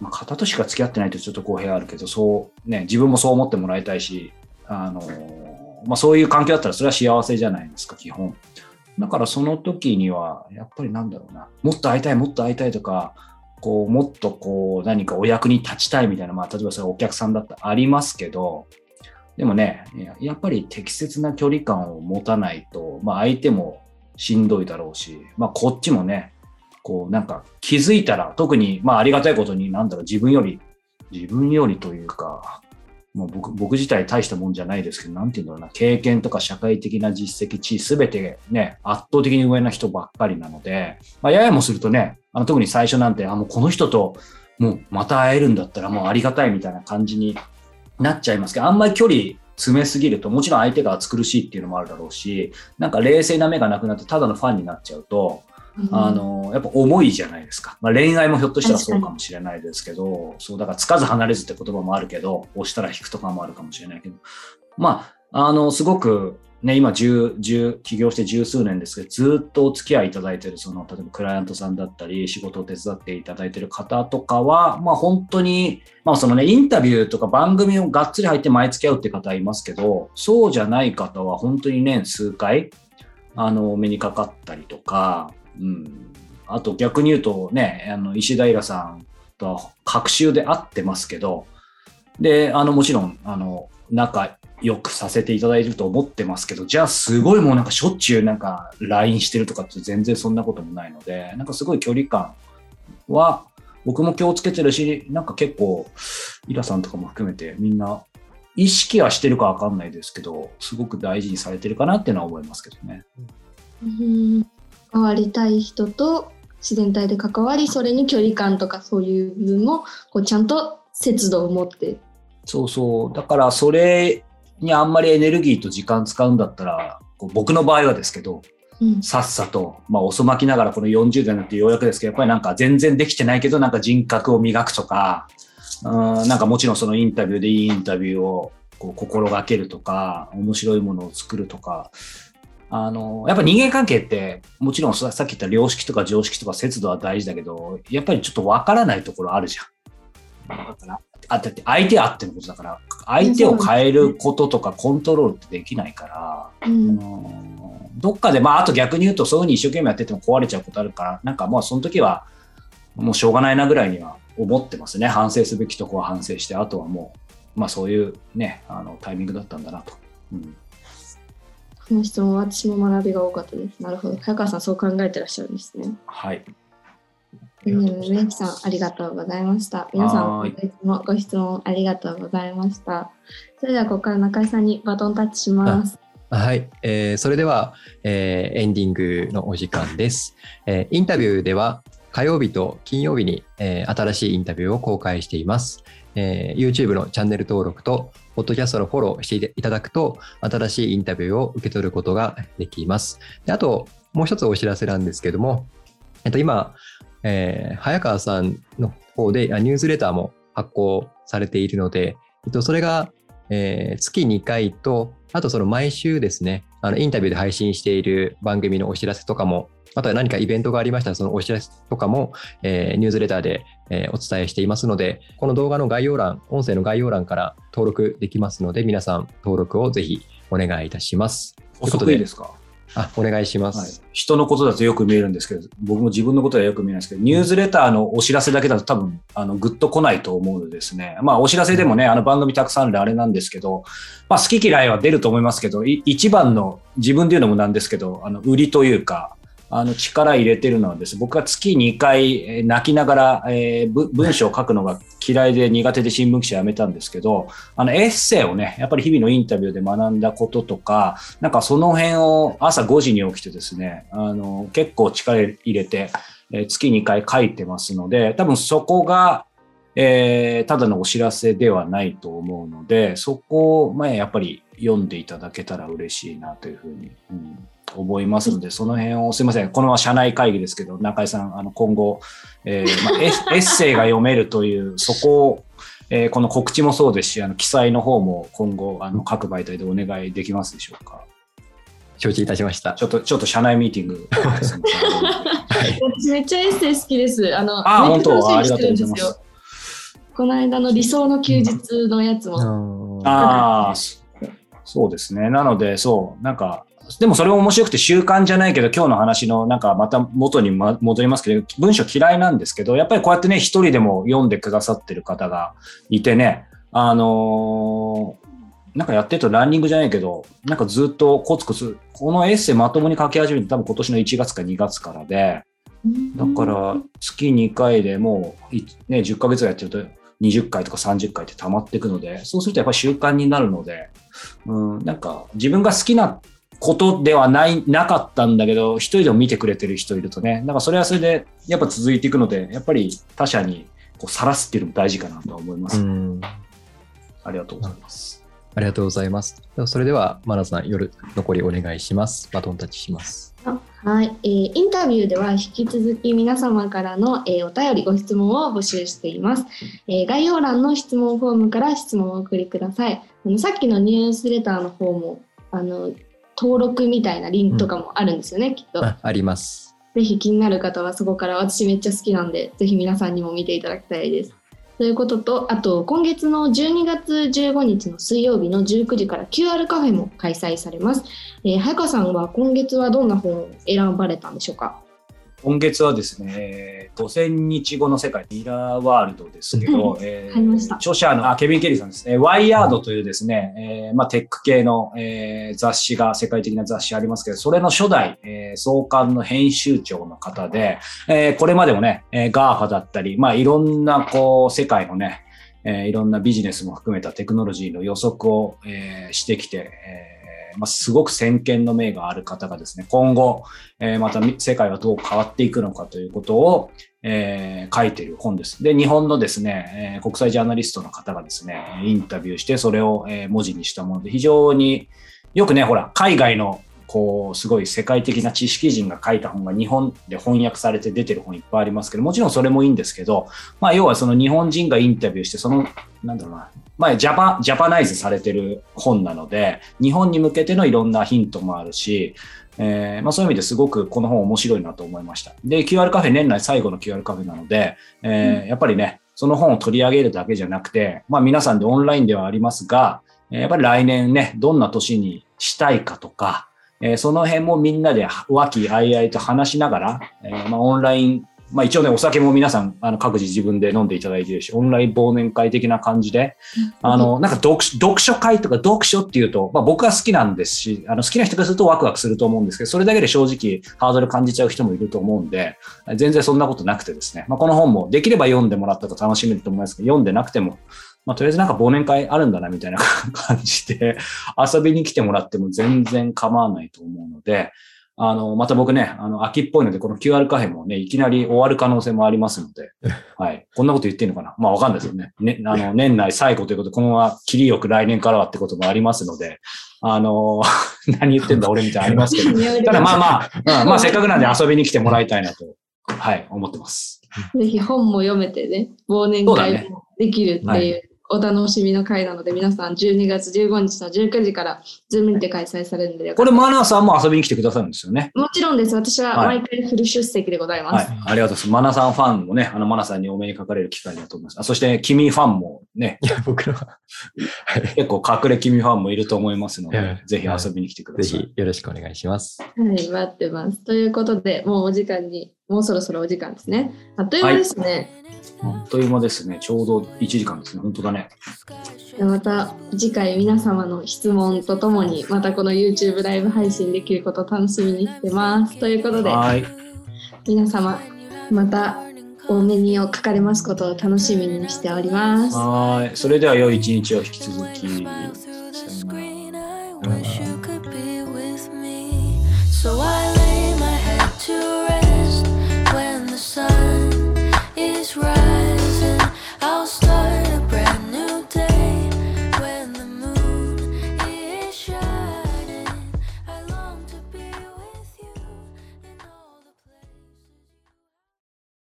まあ、方としか付き合ってないとちょっと公平あるけど、そうね、自分もそう思ってもらいたいし、あの、まあそういう環境だったらそれは幸せじゃないですか、基本。だからその時には、やっぱりなんだろうな、もっと会いたい、もっと会いたいとか、こう、もっとこう、何かお役に立ちたいみたいな、まあ、例えばそれお客さんだったらありますけど、でもね、やっぱり適切な距離感を持たないと、まあ、相手もしんどいだろうし、まあ、こっちもね、こう、なんか気づいたら、特に、まあ、ありがたいことに、なんだろう、自分より、自分よりというか、もう僕僕自体大したもんじゃないですけど、なんていうんだろうな、経験とか社会的な実績、地位、すべてね、圧倒的に上な人ばっかりなので、まあ、ややもするとね、あの特に最初なんて、あ、もうこの人ともうまた会えるんだったらもうありがたいみたいな感じになっちゃいますけど、あんまり距離詰めすぎると、もちろん相手が暑苦しいっていうのもあるだろうし、なんか冷静な目がなくなってただのファンになっちゃうと、あの、やっぱ重いじゃないですか。まあ、恋愛もひょっとしたらそうかもしれないですけど、そう、だからつかず離れずって言葉もあるけど、押したら引くとかもあるかもしれないけど、まあ、あの、すごく、ね、今10、10、起業して十数年ですけど、ずっとお付き合いいただいてる、その、例えばクライアントさんだったり、仕事を手伝っていただいてる方とかは、まあ本当に、まあそのね、インタビューとか番組をがっつり入って毎月会うって方はいますけど、そうじゃない方は本当に年数回、あの、目にかかったりとか、うん。あと逆に言うとね、あの、石平さんとは隔週で会ってますけど、で、あの、もちろん、あの、仲良くさせていただいてると思ってますけど、じゃあすごいもうなんかしょっちゅうなんか LINE してるとかって全然そんなこともないので、なんかすごい距離感は僕も気をつけてるし、なんか結構、イラさんとかも含めてみんな意識はしてるかわかんないですけど、すごく大事にされてるかなっていうのは思いますけどね。うん関わりたい人と自然体で関わりそれに距離感とかそういう部分もこうちゃんと節度を持ってそうそう。だからそれにあんまりエネルギーと時間使うんだったら、僕の場合はですけど、うんさっさと、まあ遅まきながらこの40代になってようやくですけど、やっぱりなんか全然できてないけど、なんか人格を磨くとか、うんなんかもちろんそのインタビューでいいインタビューをこう心がけるとか、面白いものを作るとか、あの、やっぱ人間関係って、もちろんささっき言った良識とか常識とか節度は大事だけど、やっぱりちょっとわからないところあるじゃん。だから、あだって相手あってのことだから、相手を変えることとかコントロールってできないから、うんあのどっかで、まあ、あと逆に言うと、そういうふうに一生懸命やってても壊れちゃうことあるから、なんかもうその時は、もうしょうがないなぐらいには思ってますね。反省すべきとこは反省して、あとはもう、まあそういうね、あのタイミングだったんだなと。うん、この質問は私も学びが多かったです。なるほど。早川さんそう考えてらっしゃるんですね。はい。うんメイキさんありがとうございました。皆さんもご質問ありがとうございました。それではここから中井さんにバトンタッチします。はい、えーそれでは、えーエンディングのお時間です、えーインタビューでは火曜日と金曜日に、えー新しいインタビューを公開しています、えー YouTube のチャンネル登録と、ポッドキャストのフォローしていただくと、新しいインタビューを受け取ることができます。であと、もう一つお知らせなんですけども、えっと、今、えー早川さんの方でニュースレターも発行されているので、えっと、それが、えー月2回と、あとその毎週ですね、あのインタビューで配信している番組のお知らせとかも、あとは何かイベントがありましたら、そのお知らせとかも、えーニュースレターで、えーお伝えしていますので、この動画の概要欄、音声の概要欄から登録できますので、皆さん登録をぜひお願いいたします。補足いいですか？あ、お願いしまはいす。、人のことだとよく見えるんですけど、僕も自分のことはよく見えないですけど、ニュースレターのお知らせだけだと多分、あの、ぐっと来ないと思うのでですね。まあ、お知らせでもね、あの番組たくさんあるんであれなんですけど、まあ、好き嫌いは出ると思いますけど、い一番の、自分で言うのもなんですけど、あの、売りというか、あの、力入れてるのはです、僕は月2回、泣きながら、えー文章を書くのが嫌いで苦手で新聞記者辞めたんですけど、あの、エッセイをね、やっぱり日々のインタビューで学んだこととか、なんかその辺を朝5時に起きてですね、あの、結構力入れて、えー月2回書いてますので、多分そこが、えーただのお知らせではないと思うので、そこを、まあ、やっぱり読んでいただけたら嬉しいなというふうに、うん。思いますので、その辺を、すいません、このまま社内会議ですけど、中井さん、あの、今後、えーまあ、エッセイが読めるという、そこを、えーこの告知もそうですし、あの、記載の方も今後、あの、各媒体でお願いできますでしょうか。承知いたしましたち。ょっと、ちょっと社内ミーティング。私めっちゃエッセイ好きです。あの、あ本当？ありがとうございよ。この間の理想の休日のやつも。ああ、そそうですね。なので、そう、なんか、でもそれも面白くて習慣じゃないけど、今日の話のなんかまた元にま戻りますけど、文章嫌いなんですけど、やっぱりこうやってね、一人でも読んでくださってる方がいてね、あのーなんかやってるとランニングじゃないけど、なんかずっとコツコツ、このエッセイまともに書き始めて多分今年の1月か2月からで、だから月2回でもう、ね、10ヶ月やってると20回とか30回って溜まっていくので、そうするとやっぱり習慣になるので、うん、なんか自分が好きなことではない、なかったんだけど、一人でも見てくれてる人いるとね、なんかそれはそれでやっぱ続いていくので、やっぱり他者にこう晒すっていうのも大事かなとは思います。うんありがとうございます。ありがとうございます。ではそれでは、マナさん、夜残りお願いします。バトンタッチします。あはい、えーインタビューでは引き続き皆様からの、えーお便りご質問を募集しています、えー概要欄の質問フォームから質問をお送りくださいあのさっきのニュースレターの方もあの登録みたいなリンクとかもあるんですよね、きっと。ああります。ぜひ気になる方はそこから私めっちゃ好きなんでぜひ皆さんにも見ていただきたいです。ということとあと今月の12月15日の水曜日の19時から QR カフェも開催されます。えー早川さんは今月はどんな本を選ばれたんでしょうか？今月はですね、えー5000日後の世界、ミラーワールドですけど、えー著者のあケビン・ケリーさんです。ね、ワイヤードというですね、えーまあ、テック系の、えー雑誌が、世界的な雑誌ありますけど、それの初代、えー創刊の編集長の方で、えーこれまでもね、えー、GAFA だったり、まあ、いろんな、こう、世界のね、えーいろんなビジネスも含めたテクノロジーの予測を、えーしてきて、えーまあ、すごく先見の明がある方がですね、今後、えーまた世界はどう変わっていくのかということを、えー書いてる本です。で、日本のですね、え国際ジャーナリストの方がですね、インタビューして、それを、え文字にしたもので、非常によくね、ほら、海外のこう、すごい世界的な知識人が書いた本が日本で翻訳されて出てる本いっぱいありますけど、もちろんそれもいいんですけど、まあ、要はその日本人がインタビューして、その、なんだろうな、まあ、ジャパ、ジャパナイズされてる本なので、日本に向けてのいろんなヒントもあるし、えーまあ、そういう意味ですごくこの本面白いなと思いました。で、QR カフェ年内最後の QR カフェなので、えーやっぱりね、その本を取り上げるだけじゃなくて、まあ皆さんでオンラインではありますが、えーやっぱり来年ね、どんな年にしたいかとか、えーその辺もみんなで和気あいあいと話しながら、えーまあオンライン、まあ一応ね、お酒も皆さん、あの、各自自分で飲んでいただいてるし、オンライン忘年会的な感じで、あの、なんか読書読書会とか読書っていうと、まあ僕は好きなんですし、あの好きな人からするとワクワクすると思うんですけど、それだけで正直ハードル感じちゃう人もいると思うんで、全然そんなことなくてですね、まあこの本もできれば読んでもらったと楽しめると思いますけど、読んでなくても、まあとりあえずなんか忘年会あるんだなみたいな 感じで、遊びに来てもらっても全然構わないと思うので、あの、また僕ね、あの、秋っぽいので、この QR カフェもね、いきなり終わる可能性もありますので、はい。こんなこと言っていいのかな？まあわかんないですよね。ね、あの、年内最後ということで、このまま切りよく来年からはってこともありますので、あの、何言ってんだ俺みたいなのありますけど、ただまあまあ、うんまあせっかくなんで遊びに来てもらいたいなと、はい、思ってます。ぜひ本も読めてね、忘年会もできるっていうお楽しみの会なので、皆さん12月15日の19時から、ズームにて開催されるので、これ、マナーさんも遊びに来てくださるんですよね。もちろんです。私ははい毎回フル出席でございます。はい。ありがとうございます。マナさんファンもね、あの、マナさんにお目にかかれる機会だと思います。あそして、君ファンもね、いや、僕らは、はい。結構隠れ君ファンもいると思いますので、ぜひ遊びに来てください。ぜひよろしくお願いします。はい、待ってます。ということで、もうお時間に、もうそろそろお時間ですね。あっという間ですね。あっという間ですね。ちょうど1時間ですね。本当だね。また次回皆様の質問とともに、またこの YouTube ライブ配信できることを楽しみにしてます。ということで、皆様、また多めにをかかれますことを楽しみにしております。はい。それでは良い一日を引き続き。right.